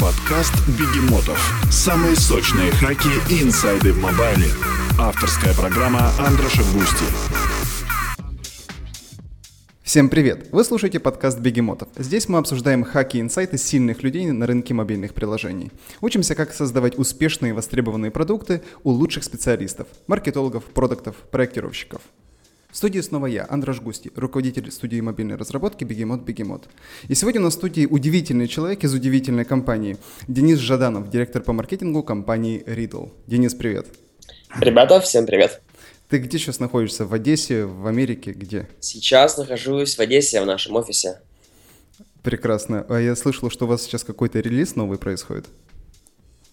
Подкаст Бегемотов. Самые сочные хаки и инсайды в мобайле. Авторская программа Андроша Густи. Всем привет! Вы слушаете подкаст Бегемотов. Здесь мы обсуждаем хаки и инсайты сильных людей на рынке мобильных приложений. Учимся, как создавать успешные и востребованные продукты у лучших специалистов, маркетологов, продуктов, проектировщиков. В студии снова я, Андрош Густи, руководитель студии мобильной разработки Бегемот Бегемот. И сегодня на студии удивительный человек из удивительной компании. Денис Жаданов, директор по маркетингу компании Riddle. Денис, привет. Ребята, всем привет. Ты где сейчас находишься? В Одессе, в Америке, где? Сейчас нахожусь в Одессе, в нашем офисе. Прекрасно. А я слышал, что у вас сейчас какой-то релиз новый происходит.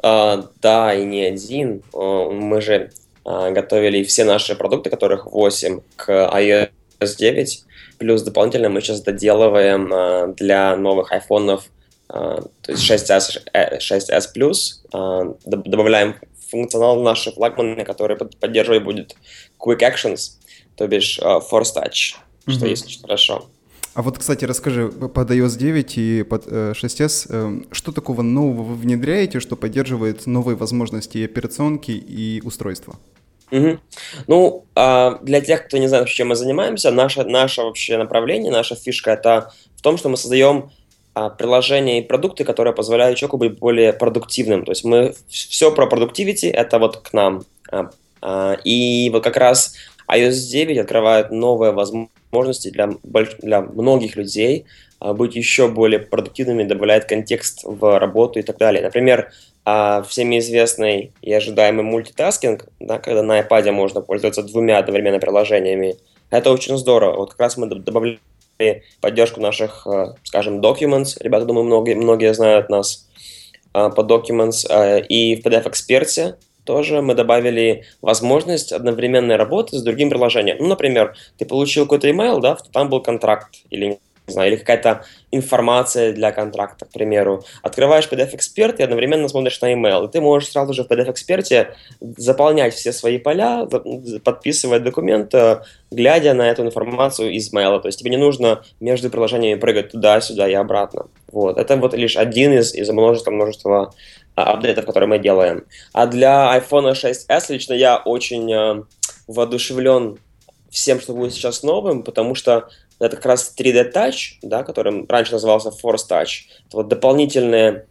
А, да, и не один. Мы же а, готовили все наши продукты, которых 8, к iOS 9. Плюс дополнительно мы сейчас доделываем а, для новых айфонов, а, то есть 6s, 6s Plus, добавляем функционал наши флагманы, который поддерживать будет Quick Actions, то бишь Force Touch, mm-hmm. что есть очень хорошо. А вот, кстати, расскажи, под iOS 9 и под 6s, э, эм, что такого нового вы внедряете, что поддерживает новые возможности и операционки, и устройства? Угу. Ну, а, для тех, кто не знает, чем мы занимаемся, наше, наше вообще направление, наша фишка это в том, что мы создаем а, приложения и продукты, которые позволяют человеку быть более продуктивным. То есть мы все про продуктивити, это вот к нам. А, и вот как раз iOS 9 открывает новые возможности для, для многих людей быть еще более продуктивными, добавляет контекст в работу и так далее. Например, а всеми известный и ожидаемый мультитаскинг, да, когда на iPad можно пользоваться двумя одновременно приложениями, это очень здорово. Вот как раз мы добавили поддержку наших, э, скажем, documents. Ребята, думаю, многие, многие знают нас э, по documents. Э, и в PDF-эксперте тоже мы добавили возможность одновременной работы с другим приложением. Ну, например, ты получил какой-то email, да, там был контракт или не знаю, или какая-то информация для контракта, к примеру. Открываешь PDF-эксперт и одновременно смотришь на email, и ты можешь сразу же в PDF-эксперте заполнять все свои поля, подписывать документ, э, глядя на эту информацию из mail. То есть тебе не нужно между приложениями прыгать туда-сюда и обратно. Вот. Это вот лишь один из, из множества-множества а, апдейтов, которые мы делаем. А для iPhone 6s лично я очень э, воодушевлен всем, что будет сейчас новым, потому что это как раз 3D Touch, да, которым раньше назывался Force Touch. Это вот дополнительные,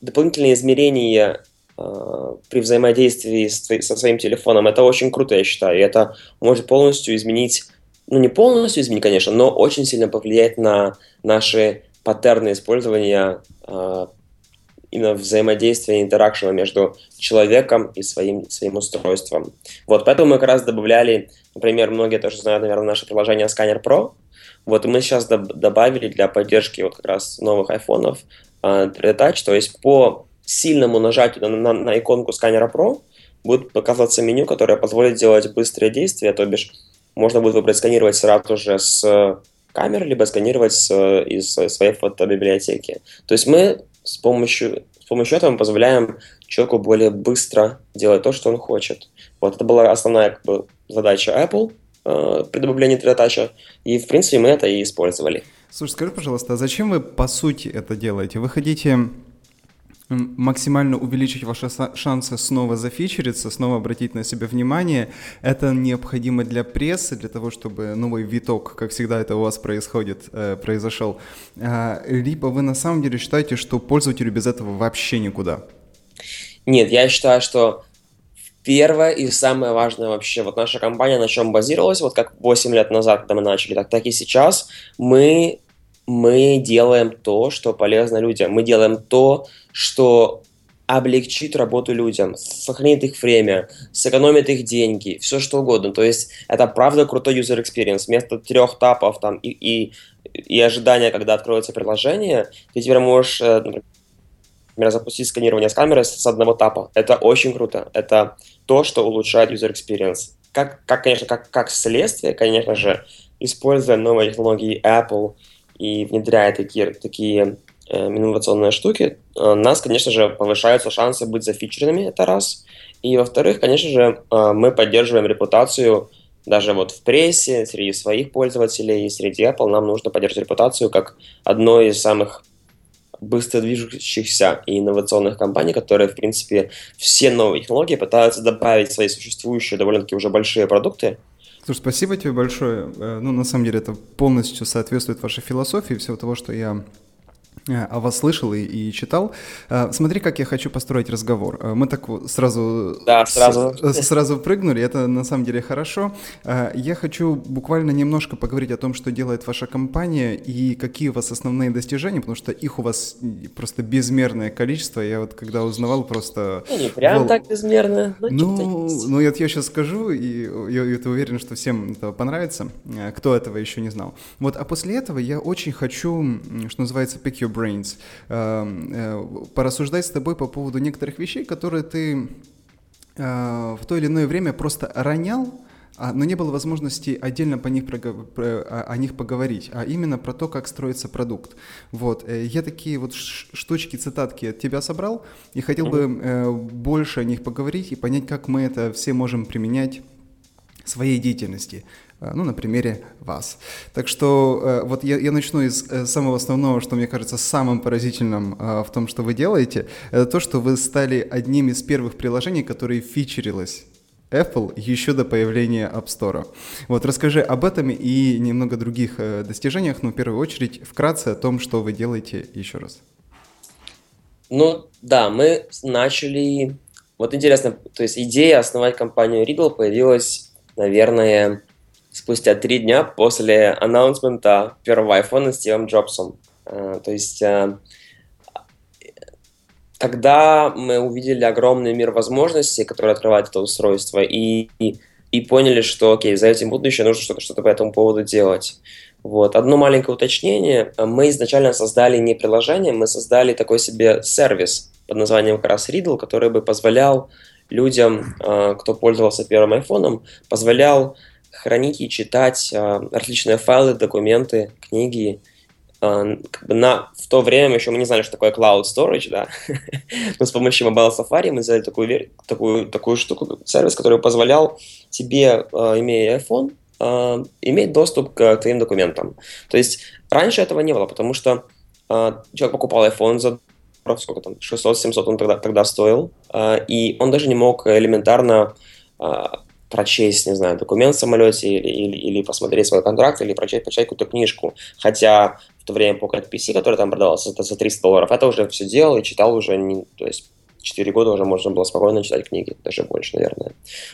дополнительные измерения э, при взаимодействии с, со своим телефоном. Это очень круто, я считаю. И это может полностью изменить, ну не полностью изменить, конечно, но очень сильно повлиять на наши паттерны использования э, именно взаимодействия, интеракшена между человеком и своим, своим устройством. Вот, поэтому мы как раз добавляли, например, многие тоже знают, наверное, наше приложение Scanner Pro, вот мы сейчас доб- добавили для поддержки вот как раз новых айфонов э, 3D Touch, то есть по сильному нажатию на, на, на иконку сканера Pro будет показываться меню, которое позволит делать быстрые действия, то бишь можно будет выбрать сканировать сразу же с камеры, либо сканировать с, из своей фотобиблиотеки. То есть мы с помощью, с помощью этого мы позволяем человеку более быстро делать то, что он хочет. Вот это была основная как бы, задача Apple, э, при добавлении 3D и, в принципе, мы это и использовали. Слушай, скажи, пожалуйста, а зачем вы, по сути, это делаете? Вы хотите максимально увеличить ваши шансы снова зафичериться, снова обратить на себя внимание. Это необходимо для прессы, для того, чтобы новый виток, как всегда это у вас происходит, э, произошел. А, либо вы на самом деле считаете, что пользователю без этого вообще никуда? Нет, я считаю, что Первое и самое важное вообще, вот наша компания на чем базировалась, вот как 8 лет назад, когда мы начали, так, так и сейчас, мы, мы делаем то, что полезно людям. Мы делаем то, что облегчит работу людям, сохранит их время, сэкономит их деньги, все что угодно. То есть это правда крутой user experience. Вместо трех тапов там и, и, и ожидания, когда откроется приложение, ты теперь можешь, э, например, запустить сканирование с камеры с одного тапа. Это очень круто. Это то, что улучшает user experience. Как, как конечно, как, как следствие, конечно же, используя новые технологии Apple и внедряя такие, такие э, инновационные штуки, э, нас, конечно же, повышаются шансы быть зафичеренными, это раз. И, во-вторых, конечно же, э, мы поддерживаем репутацию даже вот в прессе, среди своих пользователей и среди Apple нам нужно поддерживать репутацию как одной из самых быстро движущихся и инновационных компаний, которые, в принципе, все новые технологии пытаются добавить в свои существующие довольно-таки уже большие продукты. Слушай, спасибо тебе большое. Э, ну, на самом деле, это полностью соответствует вашей философии, всего того, что я о вас слышал и, и читал. Э, смотри, как я хочу построить разговор. Э, мы так сразу, да, сразу. С, сразу прыгнули, это на самом деле хорошо. Я хочу буквально немножко поговорить о том, что делает ваша компания и какие у вас основные достижения, потому что их у вас просто безмерное количество. Я вот когда узнавал просто... Ну, не прям вол... так безмерно, но Ну, ну я, я сейчас скажу, и я, я уверен, что всем это понравится, кто этого еще не знал. Вот, а после этого я очень хочу, что называется, pick your brains, эм, э, порассуждать с тобой по поводу некоторых вещей, которые ты э, в то или иное время просто ронял, а, но не было возможности отдельно по них о них поговорить, а именно про то, как строится продукт. Вот. Э, я такие вот штучки, цитатки от тебя собрал и хотел бы больше о них поговорить и понять, как мы это все можем применять в своей деятельности. Э, ну, на примере вас. Так что э, вот я, я начну из э, самого основного, что мне кажется самым поразительным в том, что вы делаете, это то, что вы стали одним из первых приложений, которые фичерилось Apple еще до появления App Store. Вот расскажи об этом и немного других достижениях, но в первую очередь вкратце о том, что вы делаете еще раз. Ну да, мы начали... Вот интересно, то есть идея основать компанию Regal появилась, наверное, спустя три дня после анонсмента первого iPhone с Стивом Джобсом. Uh, то есть тогда мы увидели огромный мир возможностей, который открывает это устройство, и, и, и поняли, что, окей, за этим будущее нужно что-то что по этому поводу делать. Вот. Одно маленькое уточнение. Мы изначально создали не приложение, мы создали такой себе сервис под названием как раз Riddle, который бы позволял людям, кто пользовался первым айфоном, позволял хранить и читать э, различные файлы, документы, книги. Э, как бы на, в то время еще мы не знали, что такое cloud storage, да. Но с помощью Mobile Safari мы сделали такую, такую, такую штуку, сервис, который позволял тебе, э, имея iPhone, иметь доступ к твоим документам. То есть раньше этого не было, потому что человек покупал iPhone за сколько там, 600-700 он тогда, тогда стоил, и он даже не мог элементарно прочесть, не знаю, документ в самолете или, или, или посмотреть свой контракт, или прочесть, прочитать какую-то книжку. Хотя в то время Pocket PC, который там продавался это за 300 долларов, это уже все делал и читал уже, не, то есть 4 года уже можно было спокойно читать книги, даже больше, наверное.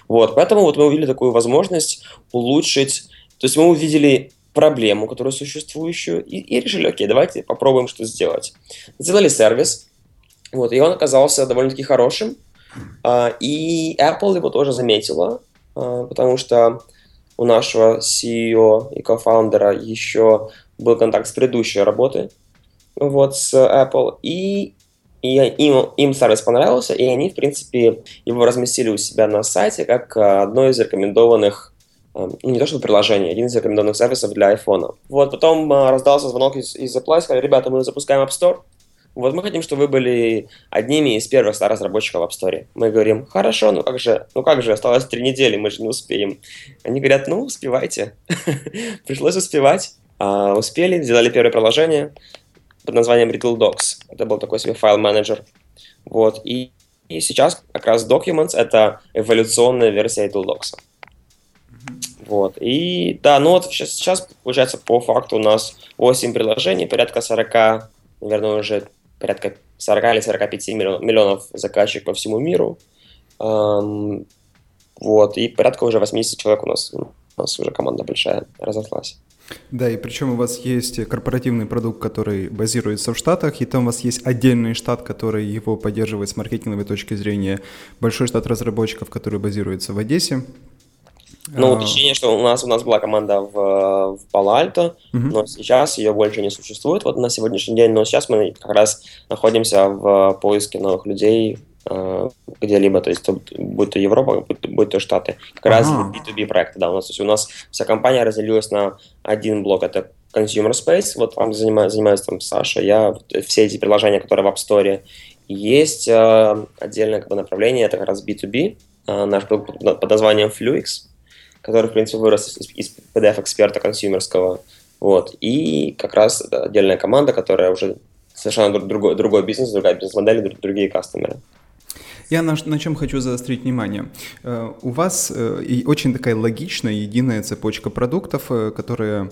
Вот, поэтому вот мы увидели такую возможность улучшить, то есть мы увидели проблему, которую существующую, и, и решили, окей, давайте попробуем что сделать. Сделали сервис, вот, и он оказался довольно-таки хорошим, Uh, и Apple его тоже заметила, а, потому что у нашего CEO и кофаундера еще был контакт с предыдущей работы вот, с Apple, и, и им, им сервис понравился, и они, в принципе, его разместили у себя на сайте как одно из рекомендованных а, ну, не то что приложение, один из рекомендованных сервисов для iPhone. Вот, потом а, раздался звонок из, из Apple, сказали, ребята, мы запускаем App Store, вот мы хотим, чтобы вы были одними из первых ста разработчиков в App Store. Мы говорим, хорошо, ну как же, ну как же, осталось три недели, мы же не успеем. Они говорят, ну успевайте. Пришлось успевать. А, успели, сделали первое приложение под названием Riddle Docs. Это был такой себе файл-менеджер. Вот, и, и сейчас как раз Documents — это эволюционная версия Riddle Docs. Вот. И да, ну вот сейчас, сейчас, получается, по факту у нас 8 приложений, порядка 40, наверное, уже порядка 40 или 45 миллионов заказчиков по всему миру. Вот, и порядка уже 80 человек у нас, у нас уже команда большая разошлась. Да, и причем у вас есть корпоративный продукт, который базируется в Штатах, и там у вас есть отдельный штат, который его поддерживает с маркетинговой точки зрения, большой штат разработчиков, который базируется в Одессе. Ну, уточнение, что у нас, у нас была команда в, в Пало-Альто, угу. но сейчас ее больше не существует вот на сегодняшний день, но сейчас мы как раз находимся в поиске новых людей э, где-либо, то есть будь то Европа, будь, будь то Штаты. Как ага. раз B2B проекты, да, у нас, то есть у нас вся компания разделилась на один блок, это Consumer Space, вот там занимается, занимается там Саша, я, все эти приложения, которые в App Store, есть э, отдельное как бы, направление, это как раз B2B, э, наш продукт под названием Fluix, который, в принципе, вырос из, из PDF-эксперта консюмерского. Вот. И как раз отдельная команда, которая уже совершенно другой, другой бизнес, другая бизнес-модель, другие кастомеры. Я на, на чем хочу заострить внимание. Э, у вас э, очень такая логичная, единая цепочка продуктов, э, которые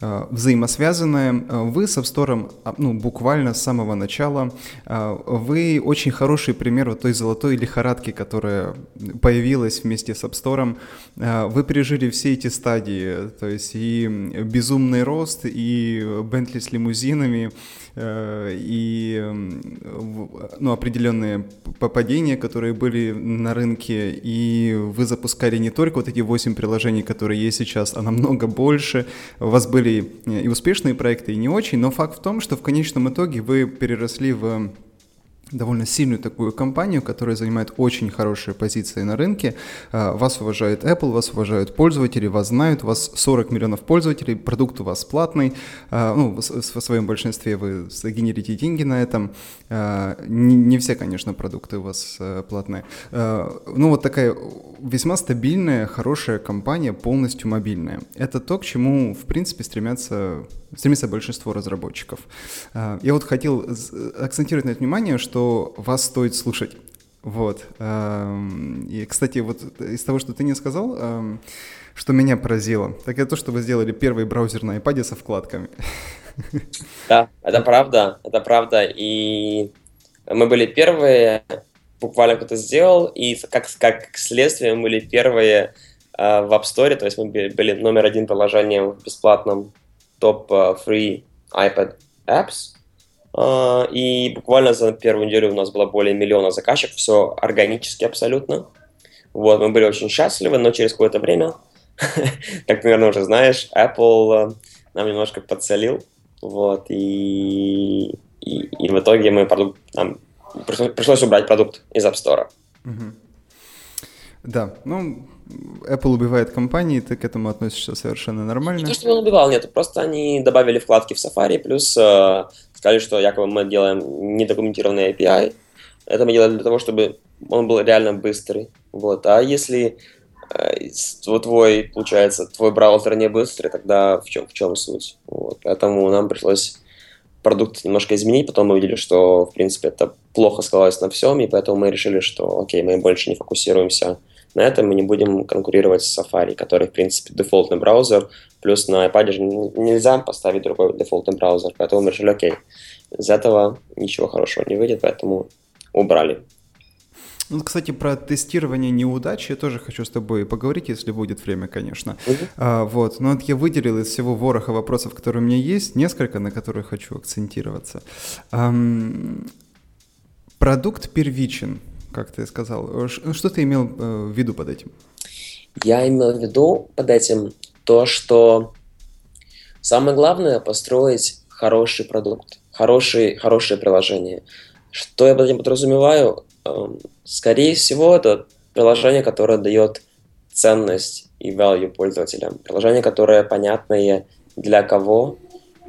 взаимосвязаны. Вы с App а, ну, буквально с самого начала, вы очень хороший пример вот той золотой лихорадки, которая появилась вместе с Store. Вы пережили все эти стадии, то есть и безумный рост, и Бентли с лимузинами, и ну, определенные попадения, которые были на рынке, и вы запускали не только вот эти 8 приложений, которые есть сейчас, а намного больше. У вас были и успешные проекты, и не очень, но факт в том, что в конечном итоге вы переросли в довольно сильную такую компанию, которая занимает очень хорошие позиции на рынке. А, вас уважает Apple, вас уважают пользователи, вас знают, вас 40 миллионов пользователей, продукт у вас платный, а, ну, в своем большинстве вы сгенерите деньги на этом. А, не, не все, конечно, продукты у вас э, платные. Ну, вот такая весьма стабильная, хорошая компания, полностью мобильная. Это то, к чему, в принципе, стремятся, стремится большинство разработчиков. Я вот хотел акцентировать на это внимание, что вас стоит слушать. Вот. И, кстати, вот из того, что ты не сказал, что меня поразило, так это то, что вы сделали первый браузер на iPad со вкладками. Да, это правда, это правда. И мы были первые, буквально кто-то сделал, и как, как следствие мы были первые э, в App Store, то есть мы были номер один приложением в бесплатном топ-free э, iPad apps. А, и буквально за первую неделю у нас было более миллиона заказчиков, все органически абсолютно. Вот, мы были очень счастливы, но через какое-то время, как ты, наверное, уже знаешь, Apple э, нам немножко подсолил, вот, и, и, и в итоге мы продукт, нам пришлось, убрать продукт из App Store. Да, ну, Apple убивает компании, ты к этому относишься совершенно нормально. Не то, что он убивал, нет, просто они добавили вкладки в Safari, плюс э, сказали, что якобы мы делаем недокументированный API. Это мы делали для того, чтобы он был реально быстрый. Вот. А если э, твой, получается, твой браузер не быстрый, тогда в чем, в чем суть? Вот. Поэтому нам пришлось продукт немножко изменить, потом мы увидели, что, в принципе, это плохо сказалось на всем, и поэтому мы решили, что, окей, мы больше не фокусируемся на этом, мы не будем конкурировать с Safari, который, в принципе, дефолтный браузер, плюс на iPad же нельзя поставить другой дефолтный браузер, поэтому мы решили, окей, из этого ничего хорошего не выйдет, поэтому убрали. Ну, кстати, про тестирование неудач я тоже хочу с тобой поговорить, если будет время, конечно. Uh-huh. А, вот, но вот я выделил из всего вороха вопросов, которые у меня есть, несколько, на которые хочу акцентироваться. Ам, продукт первичен, как ты сказал. Что ты имел э, в виду под этим? Я имел в виду под этим то, что самое главное построить хороший продукт, хороший, хорошее приложение. Что я под этим подразумеваю? Эм, скорее всего, это приложение, которое дает ценность и value пользователям. Приложение, которое понятное для кого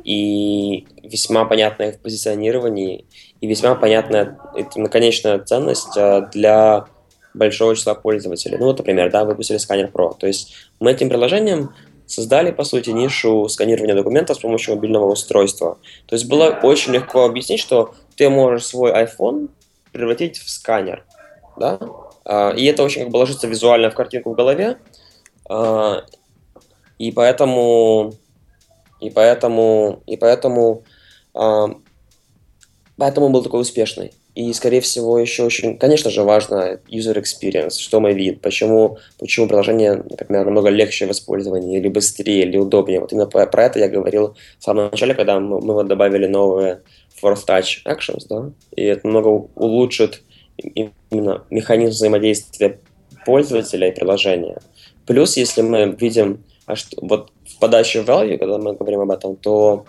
и весьма понятное в позиционировании и весьма понятная это конечная ценность э, для большого числа пользователей. Ну вот, например, да, выпустили сканер Pro. То есть мы этим приложением создали, по сути, нишу сканирования документов с помощью мобильного устройства. То есть было очень легко объяснить, что ты можешь свой iPhone превратить в сканер, да, а, и это очень как бы ложится визуально в картинку в голове, а, и поэтому, и поэтому, и поэтому, а, поэтому был такой успешный. И, скорее всего, еще очень, конечно же, важно user experience, что мы видим, почему, почему приложение, например, намного легче в использовании, или быстрее, или удобнее. Вот именно про, про это я говорил в самом начале, когда мы, мы вот добавили новые Force Touch Actions, да, и это много улучшит именно механизм взаимодействия пользователя и приложения. Плюс, если мы видим, а что, вот в подаче value, когда мы говорим об этом, то,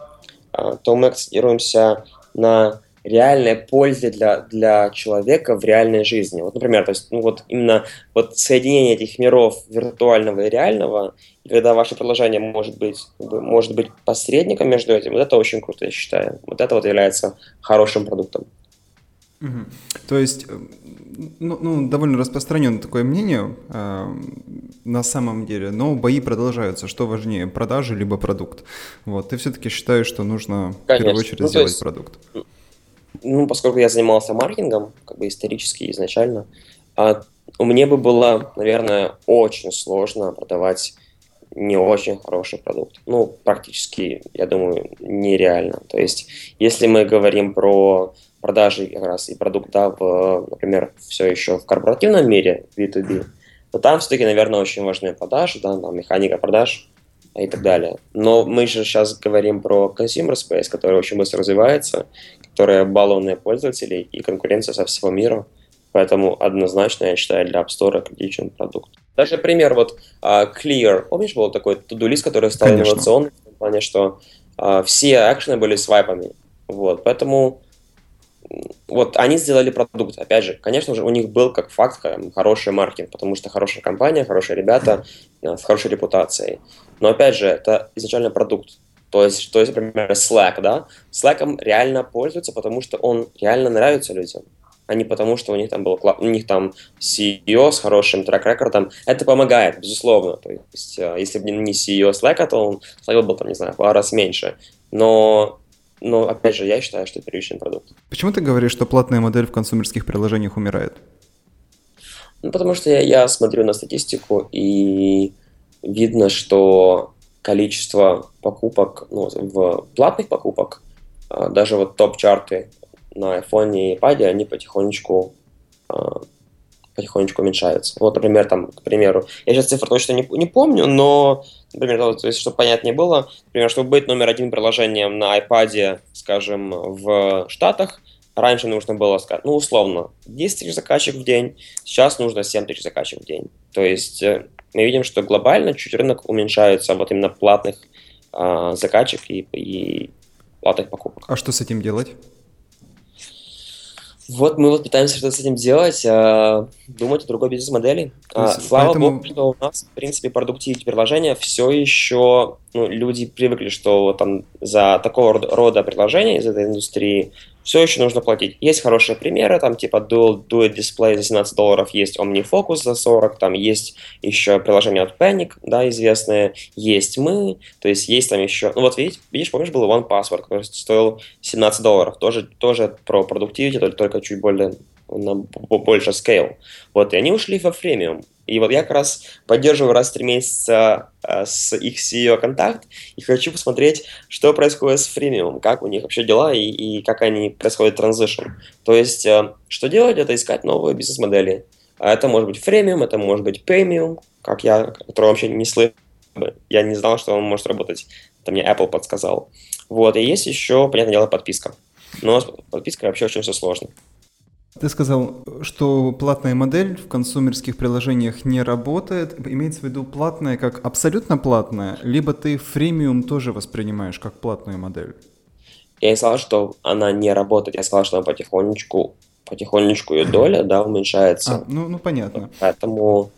а, то мы акцентируемся на реальной пользе для, для человека в реальной жизни. Вот, например, то есть, ну, вот именно вот соединение этих миров виртуального и реального, и когда ваше приложение может быть, может быть посредником между этим, вот это очень круто, я считаю. Вот это вот является хорошим продуктом. Угу. То есть, э, ну, ну, довольно распространенное такое мнение э, на самом деле, но бои продолжаются. Что важнее, продажи либо продукт? Вот, ты все-таки считаешь, что нужно Конечно. в первую очередь ну, сделать есть, продукт? Ну, поскольку я занимался маркетингом, как бы исторически изначально, а, меня бы было, наверное, очень сложно продавать не очень хороший продукт. Ну, практически, я думаю, нереально. То есть, если мы говорим про продажи как раз и продукт, да, в, например, все еще в корпоративном мире, B2B, то там все-таки, наверное, очень важны продажи, да, там механика продаж и так далее. Но мы же сейчас говорим про consumer space, который очень быстро развивается, которая баллонные пользователи и конкуренция со всего мира. Поэтому однозначно я считаю для App Store критичен продукт. Даже пример вот uh, Clear. Помнишь, был такой тудулист, который стал Конечно. инновационным в плане, что uh, все акшены были свайпами. Вот, поэтому вот они сделали продукт. Опять же, конечно же, у них был как факт хороший маркетинг, потому что хорошая компания, хорошие ребята э, с хорошей репутацией. Но опять же, это изначально продукт. То есть, то есть, например, Slack, да? Slack реально пользуются, потому что он реально нравится людям а не потому, что у них там был у них там CEO с хорошим трек-рекордом. Это помогает, безусловно. То есть, э, если бы не CEO Slack, то он Slack был там, не знаю, в пару раз меньше. Но но, опять же, я считаю, что это первичный продукт. Почему ты говоришь, что платная модель в консумерских приложениях умирает? Ну, потому что я, я смотрю на статистику, и видно, что количество покупок, ну, в платных покупок, а, даже вот топ-чарты на iPhone и iPad, они потихонечку а, потихонечку уменьшаются. Вот, например, там, к примеру, я сейчас цифры точно не, не помню, но, например, то есть, чтобы понятнее было, например, чтобы быть номер один приложением на iPad, скажем, в Штатах, раньше нужно было ну, условно, 10 тысяч заказчиков в день, сейчас нужно 7 тысяч заказчиков в день. То есть э, мы видим, что глобально чуть рынок уменьшается вот именно платных э, заказчиков и, и платных покупок. А что с этим делать? Вот мы вот пытаемся что-то с этим делать, а, думать о другой бизнес-модели. А, слава поэтому... богу, что у нас, в принципе, продуктивити приложения все еще, ну, люди привыкли, что там за такого рода приложения из этой индустрии все еще нужно платить. Есть хорошие примеры, там типа Dual Duet Display за 17 долларов, есть OmniFocus за 40, там есть еще приложение от Panic, да, известное, есть мы, то есть есть там еще, ну вот видишь, видишь помнишь, был One Password, который стоил 17 долларов, тоже, тоже про продуктивити, только, только чуть более на больше scale. Вот, и они ушли во фремиум. И вот я как раз поддерживаю раз в три месяца э, с их CEO контакт и хочу посмотреть, что происходит с фремиум, как у них вообще дела и, и как они происходит транзишн. То есть, э, что делать, это искать новые бизнес-модели. А это может быть фремиум, это может быть премиум, как я, который вообще не слышал. Я не знал, что он может работать. Это мне Apple подсказал. Вот, и есть еще, понятное дело, подписка. Но с подпиской вообще очень все сложно. Ты сказал, что платная модель в консумерских приложениях не работает. Имеется в виду платная как абсолютно платная, либо ты фремиум тоже воспринимаешь как платную модель? Я не сказал, что она не работает, я сказал, что она потихонечку, потихонечку ее доля, да, уменьшается. А, ну, ну понятно. Поэтому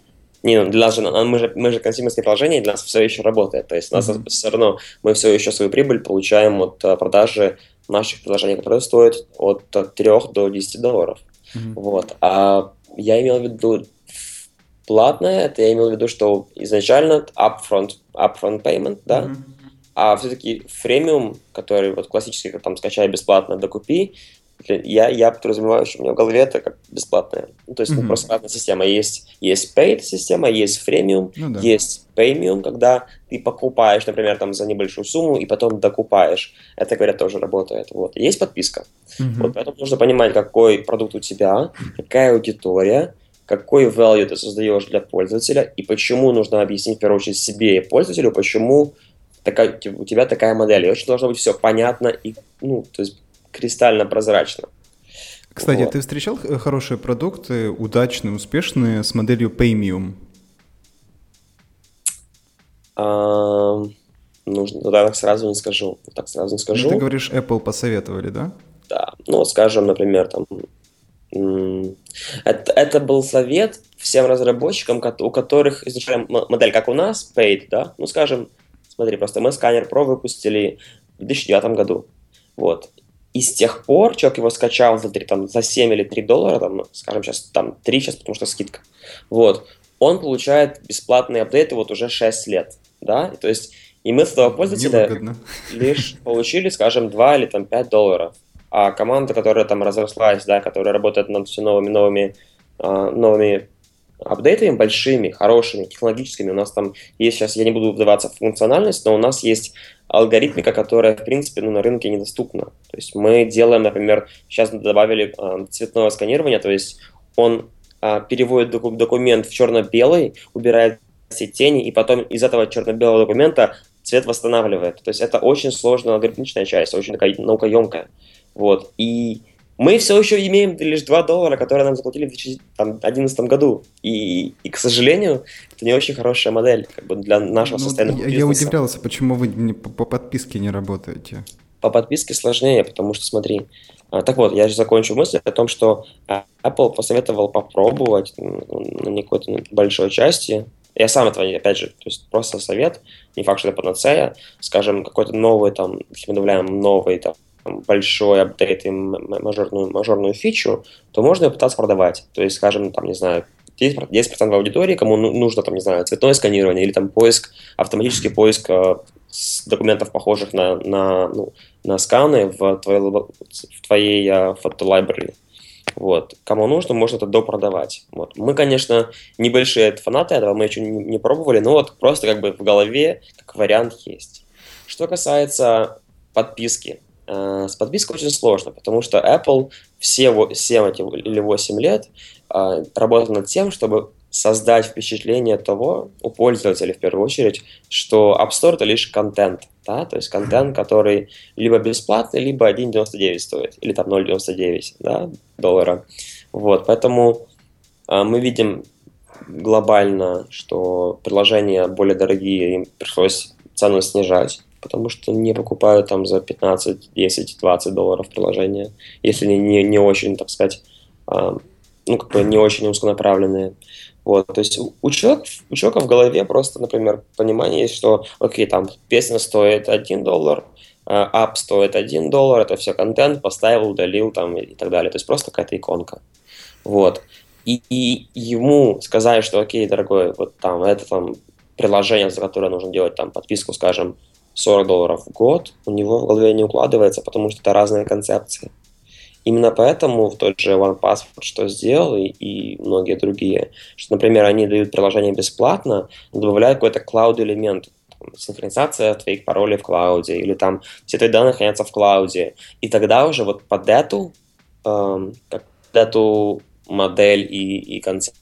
не, ну, для нас же, мы же, мы же консюмерское приложение, для нас все еще работает. То есть у нас mm-hmm. все равно мы все еще свою прибыль получаем от э, продажи наших приложений, которые стоят от 3 до 10 долларов. Mm-hmm. Вот. А я имел в виду платное, это я имел в виду, что изначально upfront, upfront payment, да, mm-hmm. а все-таки фремиум, который вот классический, там скачай бесплатно, докупи, я, я подразумеваю, что у меня в голове это как бесплатное. Ну, то есть, mm-hmm. ну, просто разная система. Есть, есть paid система, есть фремиум, ну, да. есть премиум, когда ты покупаешь, например, там за небольшую сумму и потом докупаешь. Это, говорят, тоже работает. Вот. Есть подписка. Mm-hmm. Вот, поэтому нужно понимать, какой продукт у тебя, какая аудитория, какой value ты создаешь для пользователя и почему нужно объяснить, в первую очередь, себе и пользователю, почему такая, у тебя такая модель. И очень должно быть все понятно и, ну, то есть кристально прозрачно. Кстати, вот. ты встречал хорошие продукты, удачные, успешные, с моделью Paymium? А, нужно, ну, да, так сразу не скажу. Так сразу не скажу. Ты говоришь, Apple посоветовали, да? Да. Ну, скажем, например, там это, это был совет всем разработчикам, у которых изначально модель, как у нас, paid, да, ну, скажем, смотри, просто мы сканер Pro выпустили в 2009 году, вот, и с тех пор человек его скачал за, 3, там, за 7 или 3 доллара, там, ну, скажем, сейчас там 3 сейчас, потому что скидка. Вот. Он получает бесплатные апдейты вот уже 6 лет. Да? То есть и мы с этого пользователя лишь получили, скажем, 2 или там 5 долларов. а команда, которая там разрослась, да, которая работает над все новыми, новыми, а, новыми апдейтами большими, хорошими, технологическими. У нас там есть сейчас, я не буду вдаваться в функциональность, но у нас есть алгоритмика, которая, в принципе, ну, на рынке недоступна. То есть мы делаем, например, сейчас добавили э, цветное сканирование, то есть он э, переводит документ в черно-белый, убирает все тени, и потом из этого черно-белого документа цвет восстанавливает. То есть это очень сложная алгоритмичная часть, очень такая наукоемкая. Вот. И мы все еще имеем лишь 2 доллара, которые нам заплатили в 2011 году. И, и, к сожалению, это не очень хорошая модель как бы для нашего ну, состояния. Я, я удивлялся, почему вы по, по подписке не работаете. По подписке сложнее, потому что, смотри, а, так вот, я же закончу мысль о том, что а, Apple посоветовал попробовать на какой-то большой части. Я сам этого, опять же, то есть просто совет, не факт, что это панацея, скажем, какой-то новый, там, если мы добавляем новый, там, большой апдейт и мажорную, мажорную фичу, то можно ее пытаться продавать. То есть, скажем, там, не знаю, 10%, 10% аудитории, кому ну, нужно, там, не знаю, цветное сканирование или там поиск, автоматический поиск э, документов, похожих на, на, ну, на сканы в твоей, в твоей uh, фотолайбрери. Вот. Кому нужно, можно это допродавать. Вот. Мы, конечно, небольшие фанаты этого, мы еще не, не пробовали, но вот просто как бы в голове как вариант есть. Что касается подписки. Э, с подпиской очень сложно, потому что Apple все 7 или 8 лет э, работал над тем, чтобы создать впечатление того у пользователя в первую очередь, что App Store это лишь контент, да, то есть контент, который либо бесплатный, либо 1.99 стоит, или там 0.99 да, доллара. Вот, поэтому э, мы видим глобально, что приложения более дорогие, им пришлось цену снижать, потому что не покупают там за 15, 10, 20 долларов приложения, если не, не, не очень, так сказать, э, ну, как бы не очень узконаправленные. Вот, то есть у человека, у человека в голове просто, например, понимание есть, что, окей, там песня стоит 1 доллар, ап стоит 1 доллар, это все контент, поставил, удалил там и так далее. То есть просто какая-то иконка. Вот. И, и ему сказать, что, окей, дорогой, вот там, это там приложение, за которое нужно делать там подписку, скажем, 40 долларов в год, у него в голове не укладывается, потому что это разные концепции. Именно поэтому в тот же OnePassword что сделал и, и многие другие, что, например, они дают приложение бесплатно, добавляют какой-то клауд-элемент, синхронизация твоих паролей в клауде, или там все твои данные хранятся в клауде. И тогда уже вот под эту, эм, под эту модель и, и концепцию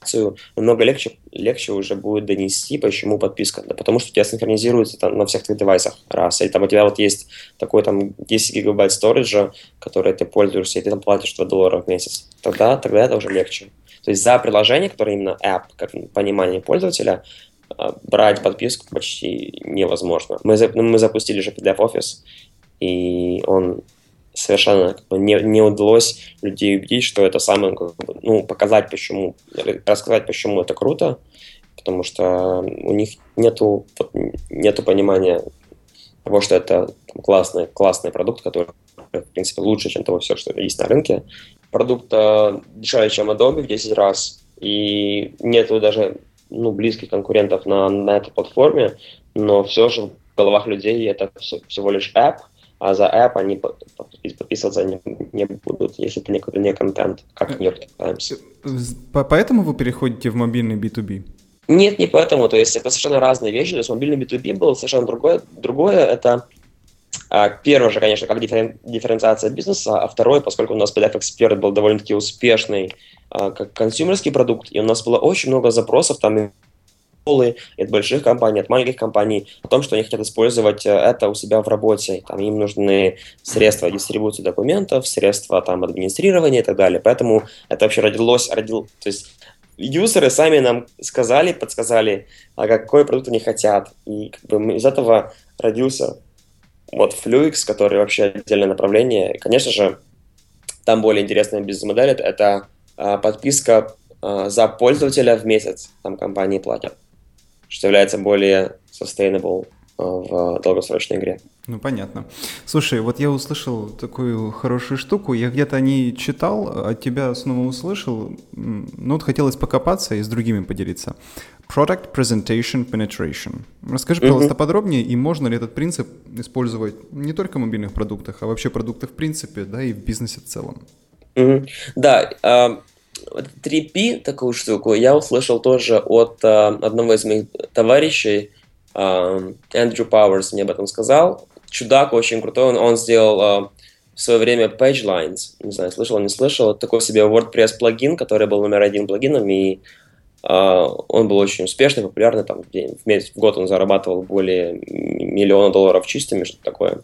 акцию намного легче, легче уже будет донести, почему подписка. Да потому что у тебя синхронизируется там, на всех твоих девайсах, раз. Или там у тебя вот есть такой там 10 гигабайт сториджа, который ты пользуешься, и ты там платишь 2 доллара в месяц. Тогда, тогда это уже легче. То есть за приложение, которое именно app, как понимание пользователя, а, брать подписку почти невозможно. Мы, мы запустили же PDF Office, и он совершенно как бы, не, не удалось людей убедить, что это самое, как бы, ну, показать почему, рассказать почему это круто, потому что у них нету, нету понимания того, что это классный, классный продукт, который, в принципе, лучше, чем того все, что есть на рынке. Продукт дешевле, чем Adobe в 10 раз, и нету даже ну, близких конкурентов на, на этой платформе, но все же в головах людей это все, всего лишь app – а за app они подписываться не, не будут, если это не, не контент, как New York Times. Поэтому вы переходите в мобильный B2B? Нет, не поэтому. То есть это совершенно разные вещи. То есть мобильный B2B был совершенно другое. Другое это а, первое же, конечно, как дифферен, дифференциация бизнеса, а второе, поскольку у нас PDF Expert был довольно-таки успешный а, как консюмерский продукт, и у нас было очень много запросов там школы, от больших компаний, от маленьких компаний, о том, что они хотят использовать э, это у себя в работе. Там им нужны средства дистрибуции документов, средства там администрирования и так далее. Поэтому это вообще родилось, родил, то есть юзеры сами нам сказали, подсказали, а какой продукт они хотят. И как бы из этого родился вот Fluix, который вообще отдельное направление. И, конечно же, там более интересная бизнес-модель это, а, подписка а, за пользователя в месяц. Там компании платят что является более sustainable э, в долгосрочной игре. Ну, понятно. Слушай, вот я услышал такую хорошую штуку, я где-то не читал, от тебя снова услышал, ну вот хотелось покопаться и с другими поделиться. Product Presentation Penetration. Расскажи, пожалуйста, mm-hmm. подробнее, и можно ли этот принцип использовать не только в мобильных продуктах, а вообще продуктах в принципе, да, и в бизнесе в целом? Mm-hmm. Да, э, 3P, такую штуку, я услышал тоже от э, одного из моих товарищей, э, Эндрю Пауэрс мне об этом сказал. Чудак очень крутой, он, он сделал э, в свое время PageLines, не знаю, слышал, не слышал, такой себе WordPress плагин, который был номер один плагином, и Uh, он был очень успешный, популярный, там, в, месяц, в год он зарабатывал более миллиона долларов чистыми, что-то такое.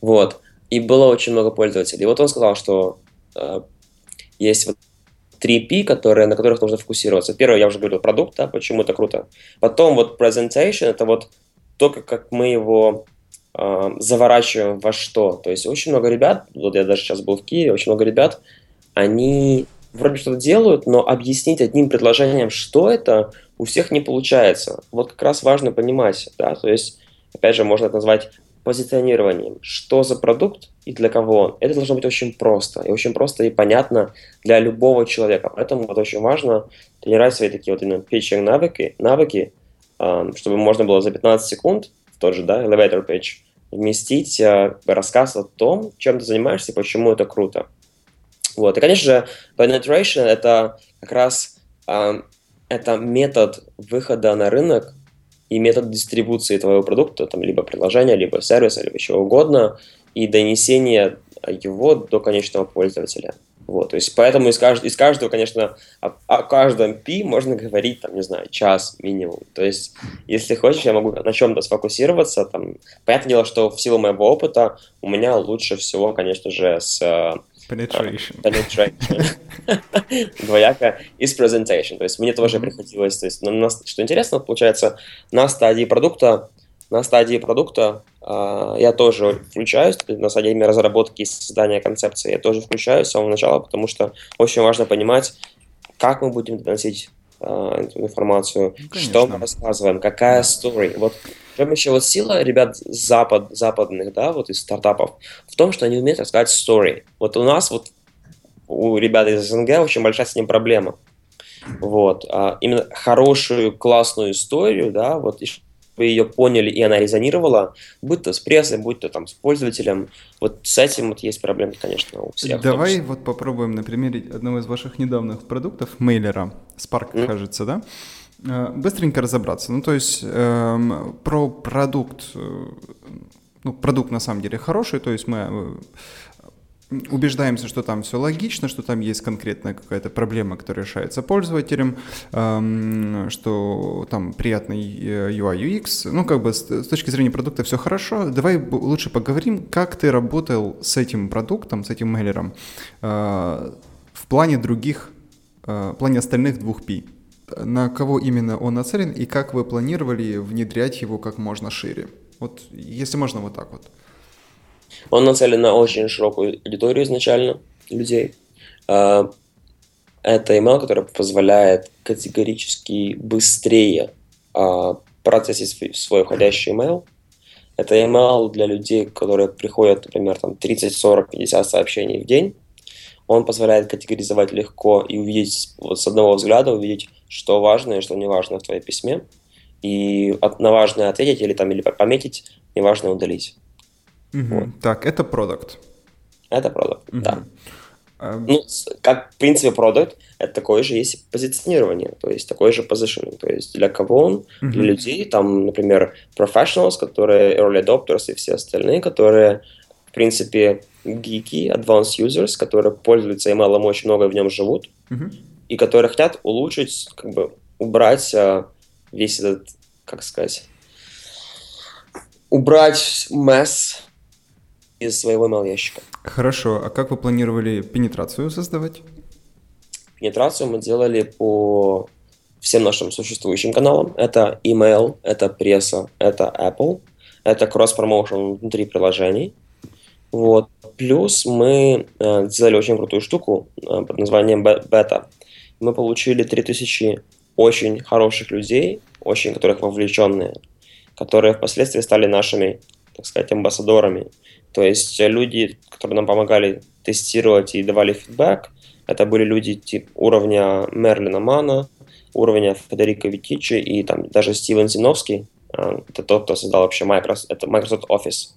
Вот. И было очень много пользователей. И вот он сказал, что uh, есть вот 3P, которые, на которых нужно фокусироваться. Первое, я уже говорил, продукт, да, почему это круто. Потом вот presentation, это вот то, как мы его э, заворачиваем во что. То есть очень много ребят, вот я даже сейчас был в Киеве, очень много ребят, они вроде что-то делают, но объяснить одним предложением, что это, у всех не получается. Вот как раз важно понимать, да, то есть, опять же, можно это назвать позиционированием. Что за продукт и для кого он. Это должно быть очень просто. И очень просто и понятно для любого человека. Поэтому вот очень важно тренировать свои такие вот именно pitching навыки, навыки чтобы можно было за 15 секунд в тот же да, elevator pitch вместить э, рассказ о том, чем ты занимаешься и почему это круто. Вот. И, конечно же, penetration — это как раз э, это метод выхода на рынок и метод дистрибуции твоего продукта, там, либо приложения, либо сервиса, либо чего угодно, и донесения его до конечного пользователя. Вот, то есть поэтому из, кажд... из каждого, конечно, о, о каждом P можно говорить, там, не знаю, час минимум. То есть, если хочешь, я могу на чем-то сфокусироваться. Там, понятное дело, что в силу моего опыта у меня лучше всего, конечно же, с Penetration. Penetration. Двояко. И с presentation. То есть мне тоже mm-hmm. приходилось, то есть, на, что интересно, получается, на стадии продукта, на стадии продукта э, я тоже включаюсь, на стадии разработки и создания концепции я тоже включаюсь с самого начала, потому что очень важно понимать, как мы будем доносить э, информацию, ну, что мы рассказываем, какая история. Вот прям еще вот сила ребят запад, западных, да, вот из стартапов, в том, что они умеют рассказать story. Вот у нас вот у ребят из СНГ очень большая с ним проблема. Вот. А именно хорошую, классную историю, да, вот вы ее поняли и она резонировала, будь то с прессой, будь то там с пользователем. Вот с этим вот есть проблемы, конечно, у всех. Давай вот попробуем на примере одного из ваших недавних продуктов, мейлера, Spark, mm. кажется, да? Э, быстренько разобраться. Ну, то есть эм, про продукт, э, ну, продукт на самом деле хороший, то есть мы э, убеждаемся, что там все логично, что там есть конкретная какая-то проблема, которая решается пользователем, эм, что там приятный UI, UX. Ну, как бы с, точки зрения продукта все хорошо. Давай лучше поговорим, как ты работал с этим продуктом, с этим мейлером э, в плане других, э, в плане остальных двух P. На кого именно он нацелен и как вы планировали внедрять его как можно шире? Вот, если можно, вот так вот. Он нацелен на очень широкую аудиторию изначально людей. А, это email, который позволяет категорически быстрее а, процессить свой входящий email. Это email для людей, которые приходят, например, там 30, 40, 50 сообщений в день. Он позволяет категоризовать легко и увидеть вот с одного взгляда, увидеть, что важно и что не важно в твоем письме. И на важное ответить или, там, или пометить, неважно удалить. Угу. Вот. Так, это продукт. Это продукт, угу. да. А... Ну, как, в принципе, продукт, это такое же есть позиционирование, то есть такой же positioning. То есть для кого он? Uh-huh. Для людей, там, например, professionals, которые early adopters и все остальные, которые, в принципе, гики, advanced users, которые пользуются email очень много и в нем живут, uh-huh. и которые хотят улучшить, как бы убрать а, весь этот, как сказать, убрать месс из своего email ящика. Хорошо, а как вы планировали пенетрацию создавать? Пенетрацию мы делали по всем нашим существующим каналам. Это email, это пресса, это Apple, это кросс-промоушен внутри приложений. Вот. Плюс мы э, сделали очень крутую штуку э, под названием бета. Мы получили 3000 очень хороших людей, очень которых вовлеченные, которые впоследствии стали нашими, так сказать, амбассадорами. То есть люди, которые нам помогали тестировать и давали фидбэк, Это были люди типа уровня Мерлина Мана, уровня Федерико Витичи и там даже Стивен Зиновский, а, это тот, кто создал вообще Microsoft, это Microsoft Office,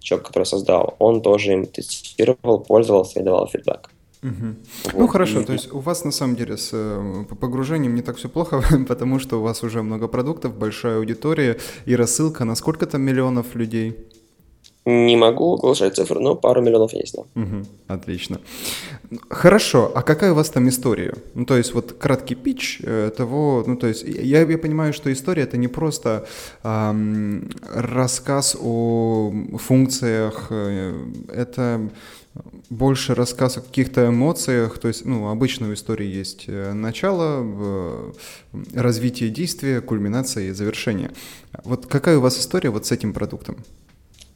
человек, который создал, он тоже им тестировал, пользовался и давал фидбэк. Угу. Вот. Ну хорошо, и... то есть у вас на самом деле с э, погружением не так все плохо, потому что у вас уже много продуктов, большая аудитория и рассылка на сколько там миллионов людей? Не могу оглашать цифры, но пару миллионов есть, да. Угу, отлично. Хорошо, а какая у вас там история? Ну, то есть вот краткий пич э, того, ну, то есть я, я понимаю, что история это не просто эм, рассказ о функциях, э, это больше рассказ о каких-то эмоциях, то есть, ну, обычно в истории есть э, начало, развитие действия, кульминация и завершение. Вот какая у вас история вот с этим продуктом?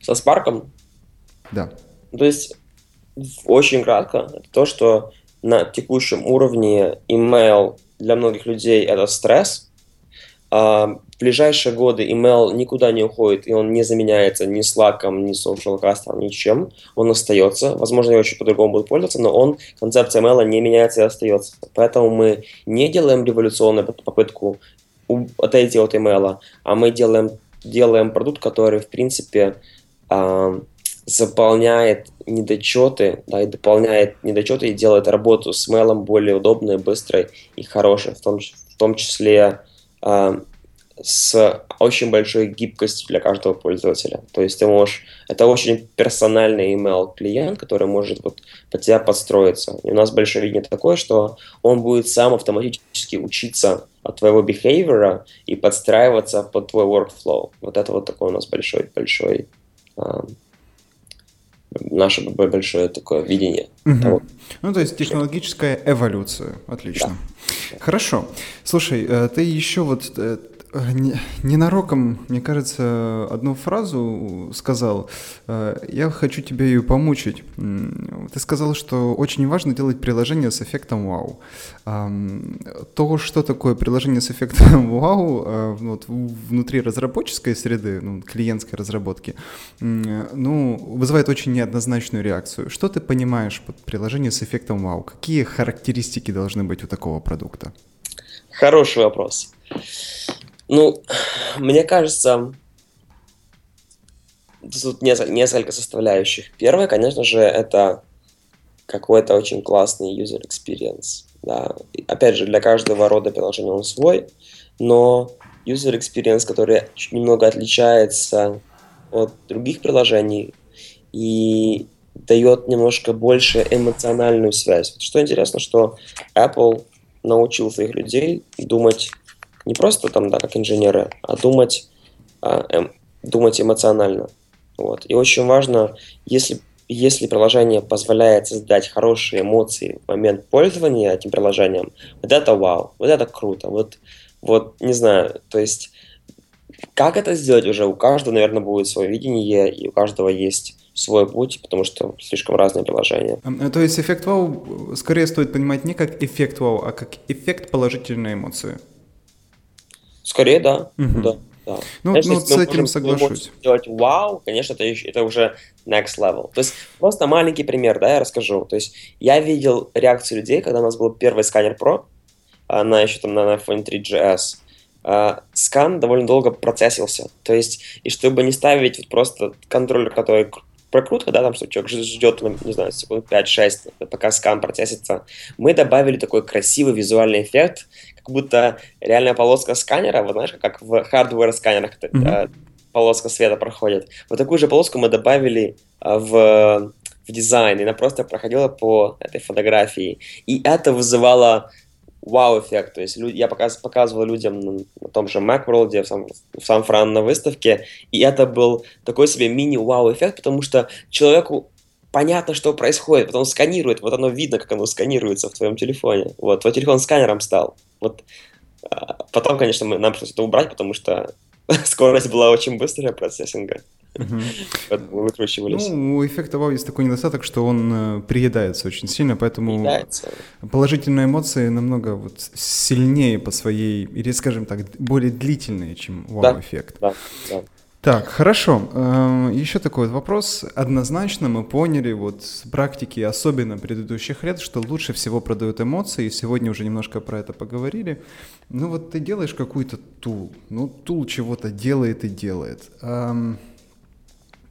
Со Spark? Да. То есть, очень кратко, это то, что на текущем уровне email для многих людей это стресс. А в ближайшие годы email никуда не уходит, и он не заменяется ни Slack, ни SocialCast, ничем. Он остается. Возможно, его чуть по-другому будут пользоваться, но он, концепция email не меняется и остается. Поэтому мы не делаем революционную попытку отойти от email, а мы делаем, делаем продукт, который, в принципе, э, заполняет недочеты, да, и дополняет недочеты и делает работу с мейлом более удобной, быстрой и хорошей, в том, в том числе э, с очень большой гибкостью для каждого пользователя. То есть ты можешь... Это очень персональный email клиент, который может вот под тебя подстроиться. И у нас большое видение такое, что он будет сам автоматически учиться от твоего behavior и подстраиваться под твой workflow. Вот это вот такой у нас большой-большой наше большое такое видение. Угу. Того. Ну, то есть технологическая эволюция. Отлично. Да. Хорошо. Слушай, э, ты еще вот Э, ненароком, мне кажется, одну фразу сказал. Э, я хочу тебе ее помучить. Ты сказал, что очень важно делать приложение с эффектом вау. То, что такое приложение с эффектом вау э, вот, внутри разработческой среды, ну, клиентской разработки, ну, вызывает очень неоднозначную реакцию. Что ты понимаешь под приложение с эффектом вау? Какие характеристики должны быть у такого продукта? Хороший вопрос. Ну, мне кажется, тут несколько составляющих. Первое, конечно же, это какой-то очень классный user experience. Да. Опять же, для каждого рода приложения он свой, но user experience, который немного отличается от других приложений и дает немножко больше эмоциональную связь. Что интересно, что Apple научил своих людей думать не просто там, да, как инженеры, а думать, а, эм, думать эмоционально. Вот. И очень важно, если, если приложение позволяет создать хорошие эмоции в момент пользования этим приложением, вот это вау, вот это круто, вот, вот не знаю, то есть как это сделать уже? У каждого, наверное, будет свое видение, и у каждого есть свой путь, потому что слишком разные приложения. Э, то есть эффект вау скорее стоит понимать не как эффект вау, а как эффект положительной эмоции. Скорее, да. Угу. Да. Да. Ну, Знаешь, ну с этим можем, соглашусь. Сделать вау, конечно, это, это уже next level. То есть просто маленький пример, да, я расскажу. То есть я видел реакцию людей, когда у нас был первый Scanner Pro, на еще там на iPhone 3GS. Uh, скан довольно долго процессился. То есть, и чтобы не ставить вот просто контроллер, который прокрутка, да, там, человек ждет, не знаю, секунд 5-6, пока скан процессится, мы добавили такой красивый визуальный эффект, как будто реальная полоска сканера, вот знаешь, как в hardware сканерах mm-hmm. полоска света проходит. Вот такую же полоску мы добавили а, в, в дизайн, и она просто проходила по этой фотографии. И это вызывало вау-эффект. То есть я показ, показывал людям на, том же Macworld, в, в Сан-Фран на выставке, и это был такой себе мини-вау-эффект, потому что человеку понятно, что происходит, потом сканирует, вот оно видно, как оно сканируется в твоем телефоне. Вот, твой телефон сканером стал. Вот. А, потом, конечно, мы, нам пришлось это убрать, потому что скорость была очень быстрая процессинга. Мы выкручивались. Ну, у эффекта вау есть такой недостаток, что он э, приедается очень сильно, поэтому приедается. положительные эмоции намного вот сильнее по своей, или, скажем так, более длительные, чем вау-эффект. Да, да, да. Так, хорошо. Эм, Еще такой вот вопрос. Однозначно мы поняли вот с практики, особенно предыдущих лет, что лучше всего продают эмоции. И сегодня уже немножко про это поговорили. Ну вот ты делаешь какой-то тул. Ну, тул чего-то делает и делает.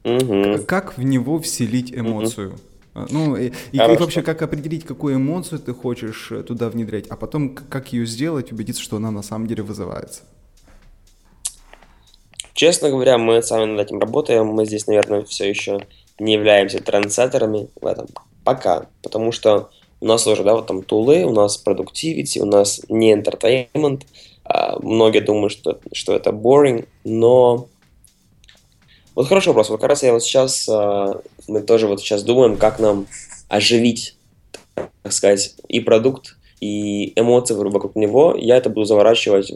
Мгм. Как в него вселить эмоцию? А, Ну, и, и Хорошо. вообще, как определить, какую эмоцию ты хочешь э, туда внедрять, а потом как ее сделать, убедиться, что она на самом деле вызывается. Честно говоря, мы сами над этим работаем. Мы здесь, наверное, все еще не являемся трендсеттерами в этом пока, потому что у нас уже, да, вот там тулы, у нас продуктивити, у нас не entertainment. А, Многие думают, что, что это boring, но вот хороший вопрос. Вот как раз я вот сейчас, а, мы тоже вот сейчас думаем, как нам оживить, так сказать, и продукт, и эмоции вокруг него. Я это буду заворачивать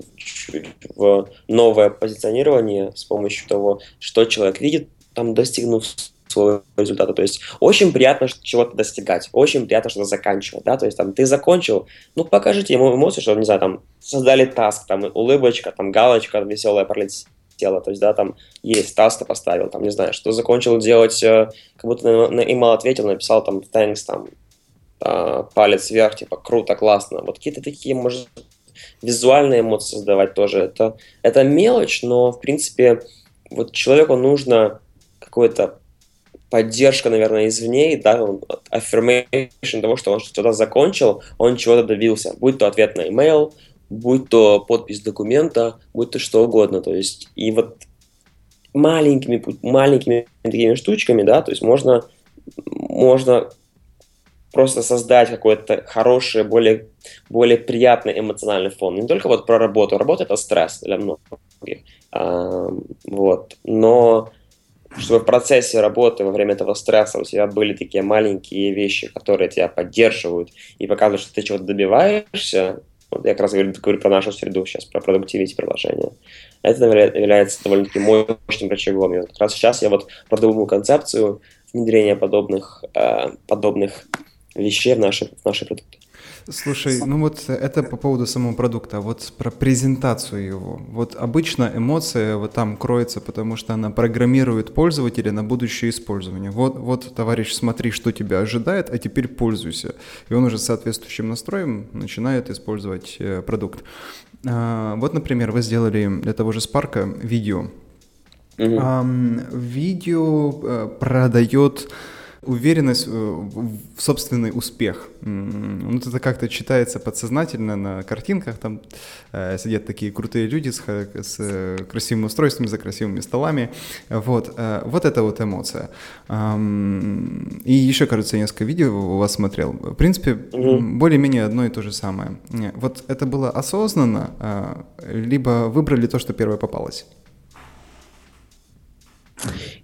в, новое позиционирование с помощью того, что человек видит, там достигнув своего результата. То есть очень приятно чего-то достигать, очень приятно что-то заканчивать, да, то есть там ты закончил, ну покажите ему эмоции, что, не знаю, там создали таск, там улыбочка, там галочка веселая пролетела, то есть, да, там есть таск ты поставил, там, не знаю, что закончил делать, э, как будто на, на email ответил, написал там thanks, там, а, палец вверх, типа, круто, классно. Вот какие-то такие, может, визуальные эмоции создавать тоже. Это, это мелочь, но, в принципе, вот человеку нужно какое-то поддержка, наверное, извне, да, affirmation того, что он что-то закончил, он чего-то добился. Будь то ответ на email, будь то подпись документа, будь то что угодно. То есть, и вот маленькими, маленькими такими штучками, да, то есть можно, можно просто создать какой-то хороший, более, более приятный эмоциональный фон. Не только вот про работу. Работа – это стресс для многих. А, вот. Но чтобы в процессе работы, во время этого стресса у тебя были такие маленькие вещи, которые тебя поддерживают и показывают, что ты чего-то добиваешься, вот я как раз говорю, говорю про нашу среду сейчас, про продуктивность приложения. Это является довольно-таки мощным рычагом. Как раз сейчас я вот продумываю концепцию внедрения подобных, э, подобных вещей в наши, в наши продукты. Слушай, ну вот это по поводу самого продукта, а вот про презентацию его. Вот обычно эмоция вот там кроется, потому что она программирует пользователя на будущее использование. Вот, вот, товарищ, смотри, что тебя ожидает, а теперь пользуйся. И он уже с соответствующим настроем начинает использовать э, продукт. А, вот, например, вы сделали для того же Спарка видео. Ам, видео э, продает уверенность э, в собственный успех. Ну, это как-то читается подсознательно на картинках. Там э, сидят такие крутые люди с, с э, красивыми устройствами, за красивыми столами. Вот, вот это вот эмоция. И еще, кажется, я несколько видео у вас смотрел. В принципе, более-менее одно и то же самое. Вот это было осознанно, либо выбрали то, что первое попалось?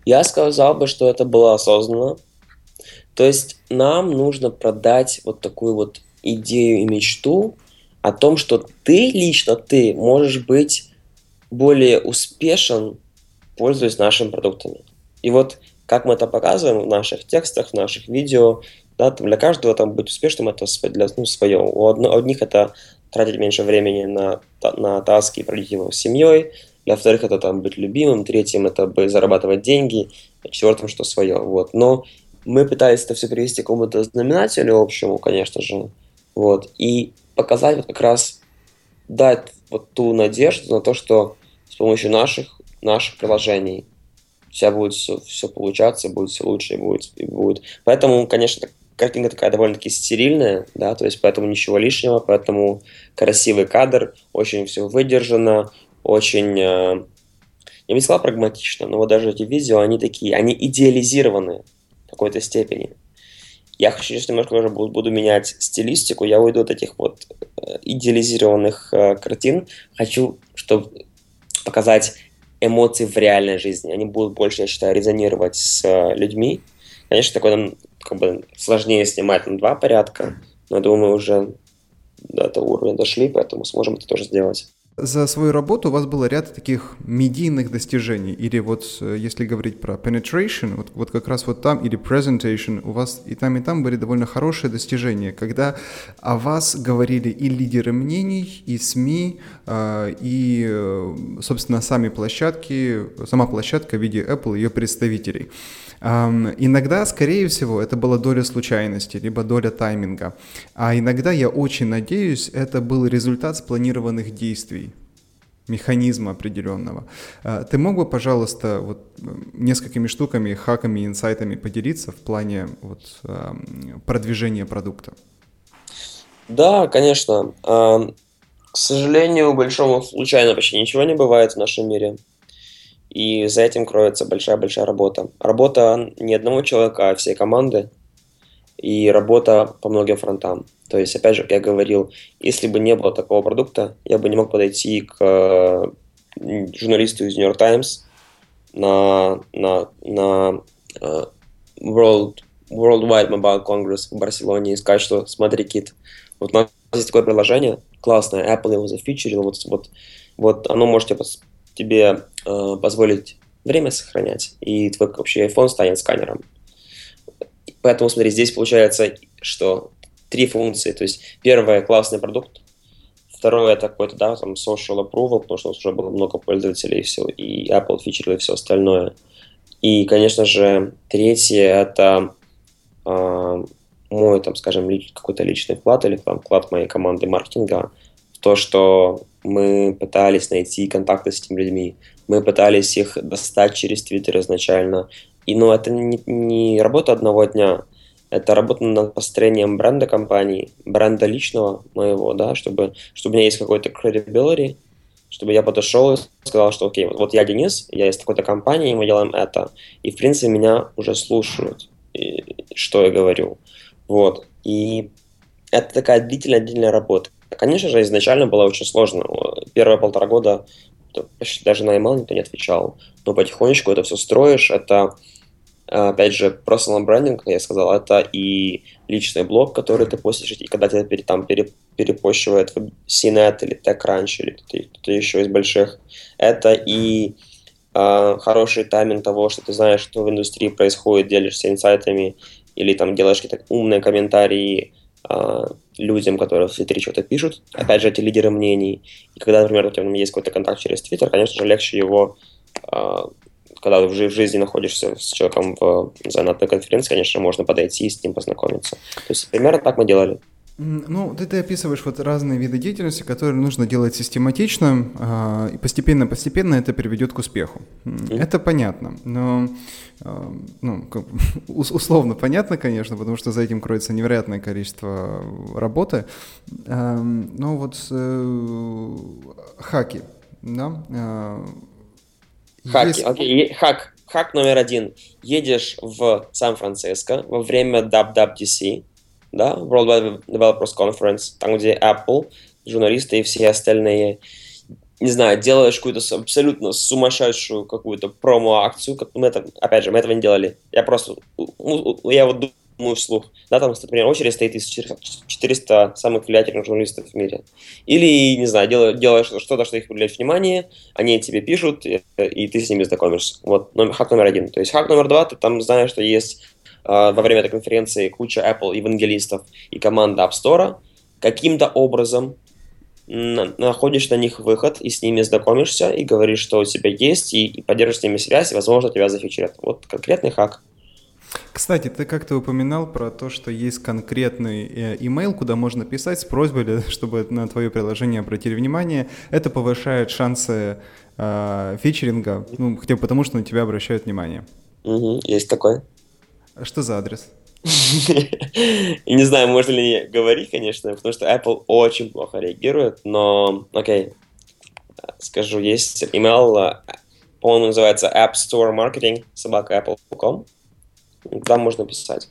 Я сказал бы, что это было осознанно. То есть нам нужно продать вот такую вот идею и мечту о том, что ты лично, ты можешь быть более успешен, пользуясь нашими продуктами. И вот как мы это показываем в наших текстах, в наших видео, да, там для каждого там быть успешным это для, ну, свое. У одних это тратить меньше времени на, на таски и проводить его с семьей, для вторых это там быть любимым, третьим это зарабатывать деньги, а четвертым что свое. Вот. Но мы пытались это все привести к какому-то знаменателю общему, конечно же, вот, и показать вот как раз, дать вот ту надежду на то, что с помощью наших, наших приложений у будет все, все получаться, будет все лучше и будет, и будет. Поэтому, конечно, картинка такая довольно-таки стерильная, да, то есть поэтому ничего лишнего, поэтому красивый кадр, очень все выдержано, очень, э, я бы не сказал прагматично, но вот даже эти видео, они такие, они идеализированы в какой-то степени. Я хочу сейчас немножко уже буду, буду менять стилистику, я уйду от этих вот э, идеализированных э, картин, хочу, чтобы показать эмоции в реальной жизни. Они будут больше, я считаю, резонировать с э, людьми. Конечно, такое нам как бы сложнее снимать на два порядка, но я думаю, мы уже до этого уровня дошли, поэтому сможем это тоже сделать. За свою работу у вас было ряд таких медийных достижений, или вот э, если говорить про penetration, вот, вот как раз вот там, или presentation, у вас и там, и там были довольно хорошие достижения, когда о вас говорили и лидеры мнений, и СМИ, э, и, э, собственно, сами площадки, сама площадка в виде Apple и ее представителей. Иногда, скорее всего, это была доля случайности, либо доля тайминга. А иногда, я очень надеюсь, это был результат спланированных действий механизма определенного. А, ты мог бы, пожалуйста, вот несколькими штуками, хаками, инсайтами поделиться в плане вот, продвижения продукта? Да, конечно. К сожалению, большому случайно почти ничего не бывает в нашем мире. И за этим кроется большая-большая работа. Работа не одного человека, а всей команды. И работа по многим фронтам. То есть, опять же, как я говорил, если бы не было такого продукта, я бы не мог подойти к журналисту из New York Times на, на, на uh, World, Worldwide Mobile Congress в Барселоне и сказать, что смотри, Кит, вот у нас есть такое приложение, классное, Apple его зафичерил, вот, вот, вот оно можете тебе э, позволить время сохранять, и твой вообще iPhone станет сканером. Поэтому, смотри, здесь получается, что три функции. То есть, первое, классный продукт. Второе, это какой-то, да, там, social approval, потому что у нас уже было много пользователей и все, и Apple фичерил и все остальное. И, конечно же, третье, это э, мой, там, скажем, какой-то личный вклад или там вклад моей команды маркетинга в то, что мы пытались найти контакты с этими людьми, мы пытались их достать через Твиттер изначально. И, ну, это не, не работа одного дня, это работа над построением бренда компании, бренда личного моего, да, чтобы, чтобы у меня есть какой-то credibility, чтобы я подошел и сказал, что окей, вот, вот я Денис, я из такой-то компании, мы делаем это. И, в принципе, меня уже слушают, и, что я говорю. Вот. И это такая длительная-длительная работа. Конечно же, изначально было очень сложно. Первые полтора года почти даже на email никто не отвечал. Но потихонечку это все строишь. Это, опять же, personal как я сказал, это и личный блог, который ты постишь, и когда тебя там пере, перепощивает в CNET или TechCrunch или кто-то еще из больших. Это и э, хороший тайминг того, что ты знаешь, что в индустрии происходит, делишься инсайтами или там делаешь какие-то умные комментарии, а, людям, которые в Твиттере что-то пишут. Опять же, эти лидеры мнений. И когда, например, у тебя есть какой-то контакт через Твиттер, конечно же, легче его, а, когда ты в жизни находишься с человеком в, на одной конференции, конечно, можно подойти и с ним познакомиться. То есть примерно так мы делали. Ну, ты, ты описываешь вот разные виды деятельности, которые нужно делать систематично, э, и постепенно-постепенно это приведет к успеху. Mm-hmm. Это понятно, но э, ну, как, условно понятно, конечно, потому что за этим кроется невероятное количество работы. Э, но вот э, хаки, да? Э, хаки, есть... окей, хак, хак номер один. Едешь в Сан-Франциско во время WWDC, да, World Developers Conference, там, где Apple, журналисты и все остальные, не знаю, делаешь какую-то абсолютно сумасшедшую какую-то промо-акцию, как мы это, опять же, мы этого не делали. Я просто, я вот думаю вслух, да, там, например, очередь стоит из 400 самых влиятельных журналистов в мире. Или, не знаю, делаешь, делаешь что-то, что их привлечет внимание, они тебе пишут, и, и ты с ними знакомишься. Вот, номер, хак номер один. То есть хак номер два, ты там знаешь, что есть а, во время этой конференции куча Apple евангелистов и команда App Store, каким-то образом находишь на них выход и с ними знакомишься и говоришь, что у тебя есть, и, и поддерживаешь с ними связь, и, возможно, тебя зафичерят. Вот конкретный хак. Кстати, ты как-то упоминал про то, что есть конкретный э, email, куда можно писать с просьбой, чтобы на твое приложение обратили внимание. Это повышает шансы э, фичеринга, ну, хотя бы потому, что на тебя обращают внимание. Угу, есть такой. А что за адрес? Не знаю, можно ли говорить, конечно, потому что Apple очень плохо реагирует, но, окей, скажу, есть email, по-моему, называется App Store Marketing, собака apple.com, там можно писать.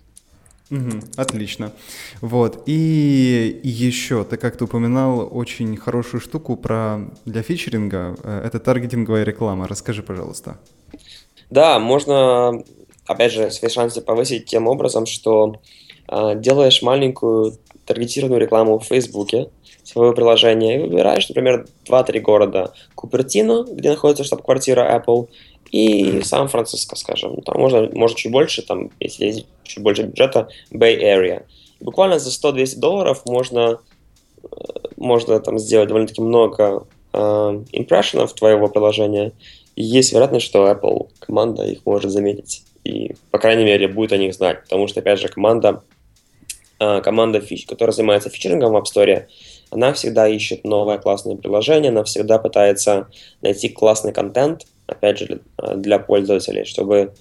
Угу, отлично. Вот. И еще, ты как-то упоминал очень хорошую штуку про для фичеринга. Э, это таргетинговая реклама. Расскажи, пожалуйста. Да, можно опять же, свои шансы повысить тем образом, что э, делаешь маленькую таргетированную рекламу в Фейсбуке своего приложения и выбираешь, например, 2-3 города. Купертино, где находится штаб-квартира Apple, и Сан-Франциско, скажем. Там можно, можно чуть больше, там, если есть чуть больше бюджета, Bay Area. И буквально за 100-200 долларов можно, э, можно там сделать довольно-таки много э, импрессионов твоего приложения. И есть вероятность, что Apple команда их может заметить. И, по крайней мере, будет о них знать. Потому что, опять же, команда, э, команда, фич, которая занимается фичерингом в App Store, она всегда ищет новое классное приложение, она всегда пытается найти классный контент, опять же, для, пользователей, чтобы...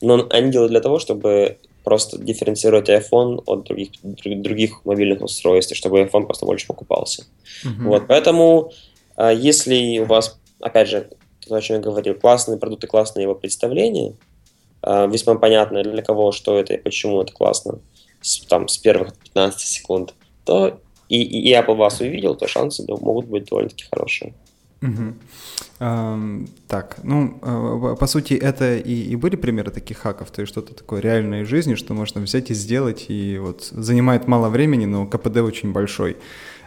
Но они делают для того, чтобы просто дифференцировать iPhone от других, других мобильных устройств, чтобы iPhone просто больше покупался. Uh-huh. Вот, поэтому, а, если у вас, опять же, то, о чем я говорил, классные продукты, классные его представления, а, весьма понятно для кого, что это и почему это классно, с, там, с первых 15 секунд, то и, и, Apple вас увидел, то шансы могут быть довольно-таки хорошие. Угу. Так, ну, uh, по сути, это и, и были примеры таких хаков, то есть что-то такое реальное жизни, что можно взять и сделать, и вот занимает мало времени, но КПД очень большой.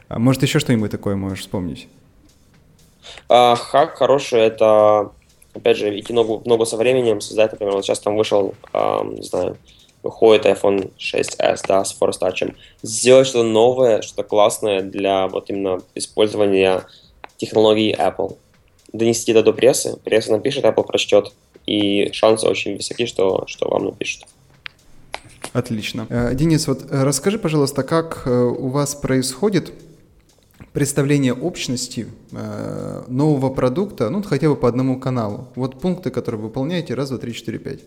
Uh, может, еще что-нибудь такое можешь вспомнить? Uh, хак хороший, это, опять же, идти много, много со временем, создать, например, вот сейчас там вышел, не знаю, выходит iPhone 6s, да, с Force Touch, сделать что-то новое, что-то классное для вот именно использования технологий Apple. Донести это до прессы, пресса напишет, Apple прочтет, и шансы очень высоки, что, что вам напишут. Отлично. Э, Денис, вот э, расскажи, пожалуйста, как э, у вас происходит представление общности нового продукта, ну, хотя бы по одному каналу. Вот пункты, которые вы выполняете, раз, два, три, четыре, пять.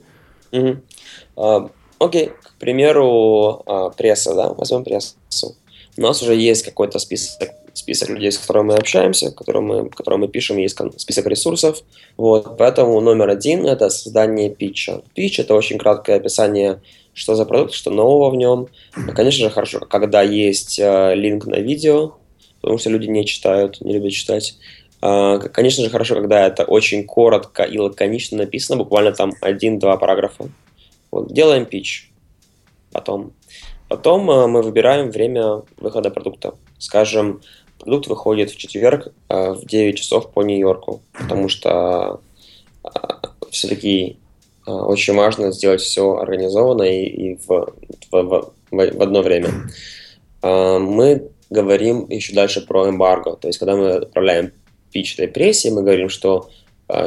Угу. Окей, к примеру, а, пресса, да, возьмем прессу. У нас уже есть какой-то список, список людей, с которыми мы общаемся, которым мы, которым мы пишем, есть список ресурсов. Вот, поэтому номер один – это создание питча. Питч – это очень краткое описание, что за продукт, что нового в нем. Конечно же, хорошо, когда есть э, линк на видео, потому что люди не читают, не любят читать. Uh, конечно же, хорошо, когда это очень коротко и лаконично написано, буквально там один-два параграфа. Вот, делаем пич. Потом. Потом э, мы выбираем время выхода продукта. Скажем, продукт выходит в четверг э, в 9 часов по Нью-Йорку, потому что э, все-таки очень важно сделать все организованно и, и в, в, в, в одно время. Мы говорим еще дальше про эмбарго. То есть, когда мы отправляем пич этой прессе, мы говорим, что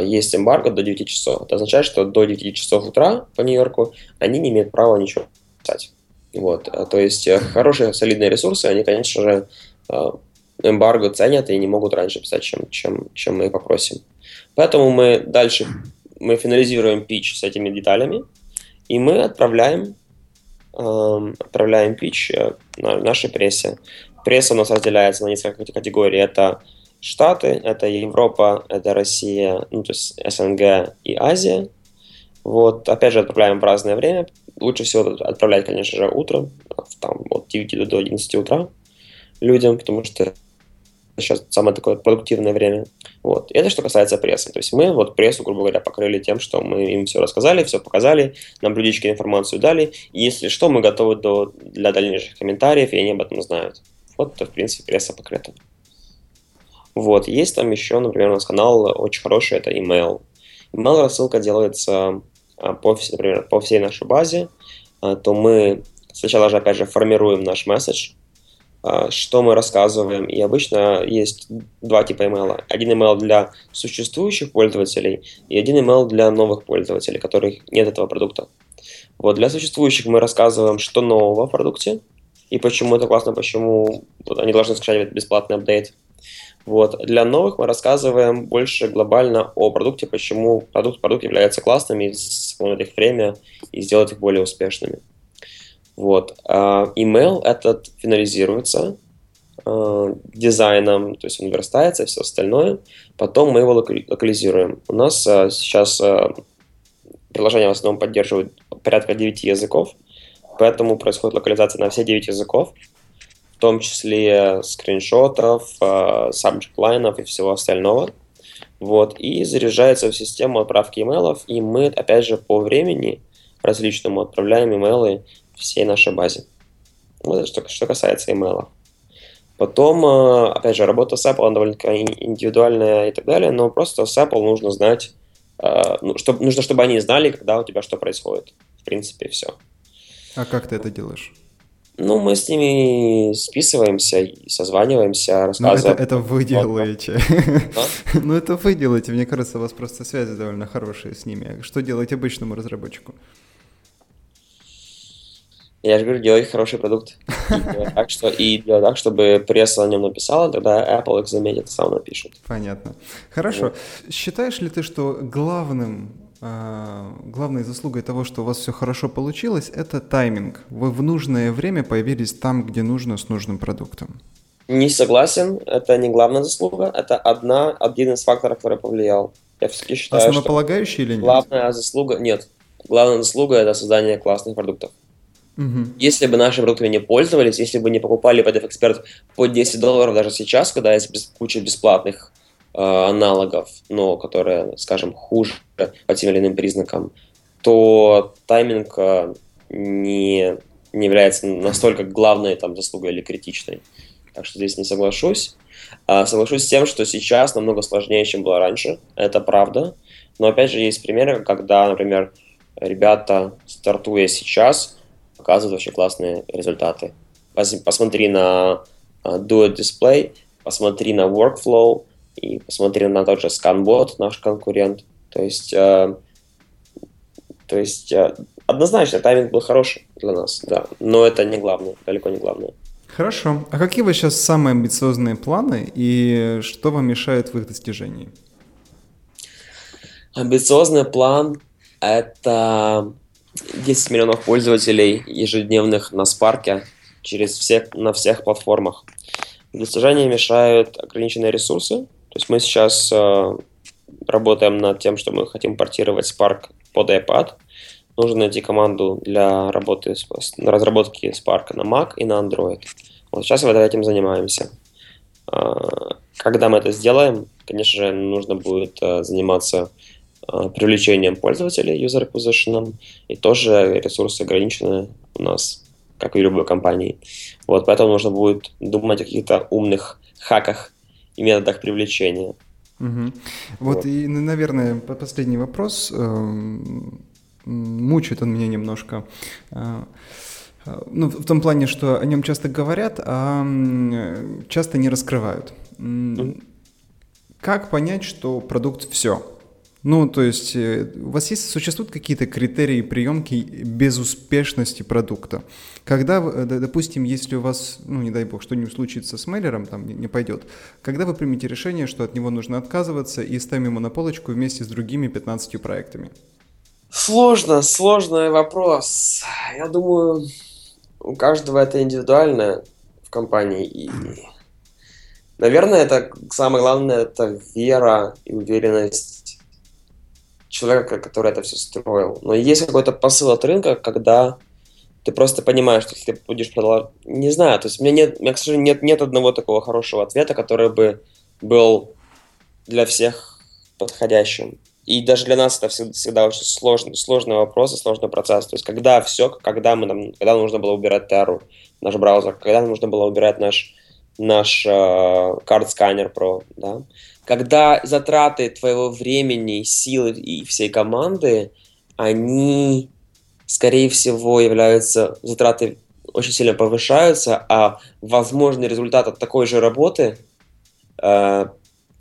есть эмбарго до 9 часов. Это означает, что до 9 часов утра по Нью-Йорку они не имеют права ничего писать. Вот. А, то есть э, хорошие, солидные ресурсы, они, конечно же, а, эмбарго ценят и не могут раньше писать, чем, чем, чем мы попросим. Поэтому мы дальше мы финализируем пич с этими деталями, и мы отправляем, эм, отправляем пич э, на нашей прессе. Пресса у нас разделяется на несколько категорий. Это Штаты, это Европа, это Россия, ну, то есть СНГ и Азия. Вот, опять же, отправляем в разное время. Лучше всего отправлять, конечно же, утром, там, от 9 до 11 утра людям, потому что сейчас самое такое продуктивное время. Вот. И это что касается прессы. То есть мы вот прессу, грубо говоря, покрыли тем, что мы им все рассказали, все показали, нам блюдечки информацию дали. И если что, мы готовы до, для дальнейших комментариев, и они об этом знают. Вот, то, в принципе, пресса покрыта. Вот, есть там еще, например, у нас канал очень хороший, это email. Email рассылка делается а, по, например, по всей нашей базе, а, то мы сначала же, опять же, формируем наш месседж, а, что мы рассказываем. И обычно есть два типа email. Один email для существующих пользователей и один email для новых пользователей, которых нет этого продукта. Вот для существующих мы рассказываем, что нового в продукте, и почему это классно, почему они должны скачать бесплатный апдейт. Вот. Для новых мы рассказываем больше глобально о продукте, почему продукт, продукт является классным, и сэкономить их время и сделать их более успешными. Вот. А email этот финализируется э, дизайном, то есть он верстается все остальное. Потом мы его локализируем. У нас э, сейчас приложение в основном поддерживает порядка 9 языков, поэтому происходит локализация на все 9 языков том числе скриншотов, э, subject лайнов и всего остального. Вот, и заряжается в систему отправки имейлов, и мы, опять же, по времени различному отправляем имейлы всей нашей базе. Вот что, что касается email. Потом, э, опять же, работа с Apple, довольно-таки индивидуальная и так далее, но просто с Apple нужно знать, э, ну, чтобы, нужно, чтобы они знали, когда у тебя что происходит. В принципе, все. А как ты это делаешь? Ну, мы с ними списываемся созваниваемся, рассказываем. Ну, это, это вы делаете. А? ну, это вы делаете. Мне кажется, у вас просто связи довольно хорошие с ними. Что делать обычному разработчику? Я же говорю, делай хороший продукт. Так, что, и делай так, чтобы пресса о нем написала, тогда Apple их заметит, сам напишет. Понятно. Хорошо. Вот. Считаешь ли ты, что главным главной заслугой того, что у вас все хорошо получилось, это тайминг. Вы в нужное время появились там, где нужно, с нужным продуктом. Не согласен, это не главная заслуга, это одна, один из факторов, который повлиял. Я все-таки считаю, Основополагающий что или нет? Главная заслуга, нет. Главная заслуга это создание классных продуктов. Угу. Если бы наши продукты не пользовались, если бы не покупали PDF Expert по 10 долларов даже сейчас, когда есть куча бесплатных аналогов, но которые, скажем, хуже по тем или иным признакам, то тайминг э, не, не является настолько главной там, заслугой или критичной. Так что здесь не соглашусь. А соглашусь с тем, что сейчас намного сложнее, чем было раньше. Это правда. Но опять же есть примеры, когда, например, ребята, стартуя сейчас, показывают вообще классные результаты. Посмотри на uh, Do It Display, посмотри на Workflow и посмотри на тот же ScanBot, наш конкурент. То есть, uh, то есть uh, однозначно тайминг был хороший для нас, да, но это не главное, далеко не главное. Хорошо. А какие вы сейчас самые амбициозные планы и что вам мешает в их достижении? Амбициозный план – это 10 миллионов пользователей ежедневных на Spark через всех, на всех платформах. Достижения мешают ограниченные ресурсы. То есть мы сейчас э, работаем над тем, что мы хотим портировать Spark под iPad. Нужно найти команду для работы с, разработки Spark на Mac и на Android. Вот сейчас вот этим занимаемся. Э, когда мы это сделаем, конечно же, нужно будет э, заниматься привлечением пользователей, user acquisition, и тоже ресурсы ограничены у нас, как и в любой компании. Вот, поэтому нужно будет думать о каких-то умных хаках и методах привлечения. Угу. Вот, вот и, наверное, последний вопрос. Эм, мучает он меня немножко. Э, ну, в том плане, что о нем часто говорят, а часто не раскрывают. Как понять, что продукт все? Ну, то есть э, у вас есть, существуют какие-то критерии приемки безуспешности продукта? Когда, э, допустим, если у вас, ну, не дай бог, что-нибудь случится с мейлером, там не, пойдет, когда вы примете решение, что от него нужно отказываться и ставим ему на полочку вместе с другими 15 проектами? Сложно, сложный вопрос. Я думаю, у каждого это индивидуально в компании. И, наверное, это самое главное, это вера и уверенность человека, который это все строил. Но есть какой-то посыл от рынка, когда ты просто понимаешь, что если ты будешь продолжать... Не знаю, то есть у меня нет, у меня, к сожалению, нет, нет одного такого хорошего ответа, который бы был для всех подходящим. И даже для нас это всегда, всегда очень сложный, сложный вопрос и сложный процесс. То есть когда все, когда, мы, когда нужно было убирать Terra, наш браузер, когда нужно было убирать наш, наш uh, Card Scanner Pro, да, когда затраты твоего времени, силы и всей команды, они, скорее всего, являются, затраты очень сильно повышаются, а возможный результат от такой же работы, э,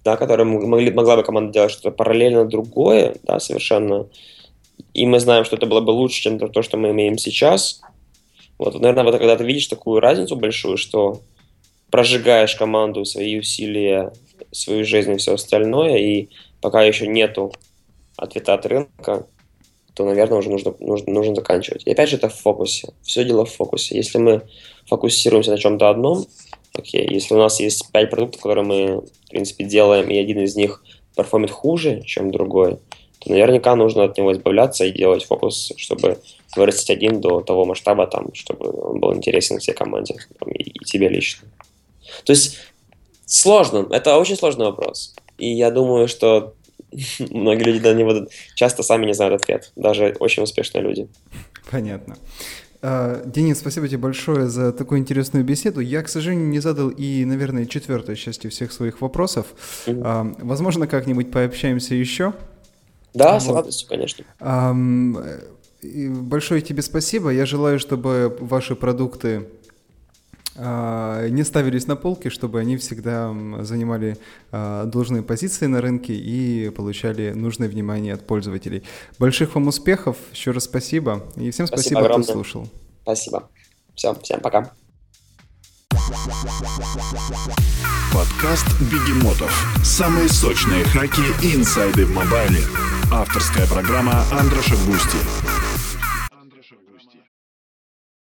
да, которую могли, могла бы команда делать что-то параллельно другое, да, совершенно, и мы знаем, что это было бы лучше, чем то, что мы имеем сейчас, вот, наверное, вот когда ты видишь такую разницу большую, что прожигаешь команду, свои усилия свою жизнь и все остальное, и пока еще нету ответа от рынка, то, наверное, уже нужно, нужно, нужно заканчивать. И опять же, это в фокусе. Все дело в фокусе. Если мы фокусируемся на чем-то одном, окей, если у нас есть пять продуктов, которые мы, в принципе, делаем, и один из них перформит хуже, чем другой, то наверняка нужно от него избавляться и делать фокус, чтобы вырастить один до того масштаба, там, чтобы он был интересен всей команде там, и, и тебе лично. То есть Сложно. Это очень сложный вопрос. И я думаю, что многие люди на него часто сами не знают ответ. Даже очень успешные люди. Понятно. А, Денис, спасибо тебе большое за такую интересную беседу. Я, к сожалению, не задал и, наверное, четвертой части всех своих вопросов. Mm-hmm. Возможно, как-нибудь пообщаемся еще. Да, вот. с радостью, конечно. Большое тебе спасибо. Я желаю, чтобы ваши продукты не ставились на полке, чтобы они всегда занимали а, должные позиции на рынке и получали нужное внимание от пользователей. Больших вам успехов, еще раз спасибо, и всем спасибо, спасибо кто слушал. Спасибо. Все, всем пока. Подкаст Бегемотов. Самые сочные хаки и инсайды в мобайле. Авторская программа Андроша Густи.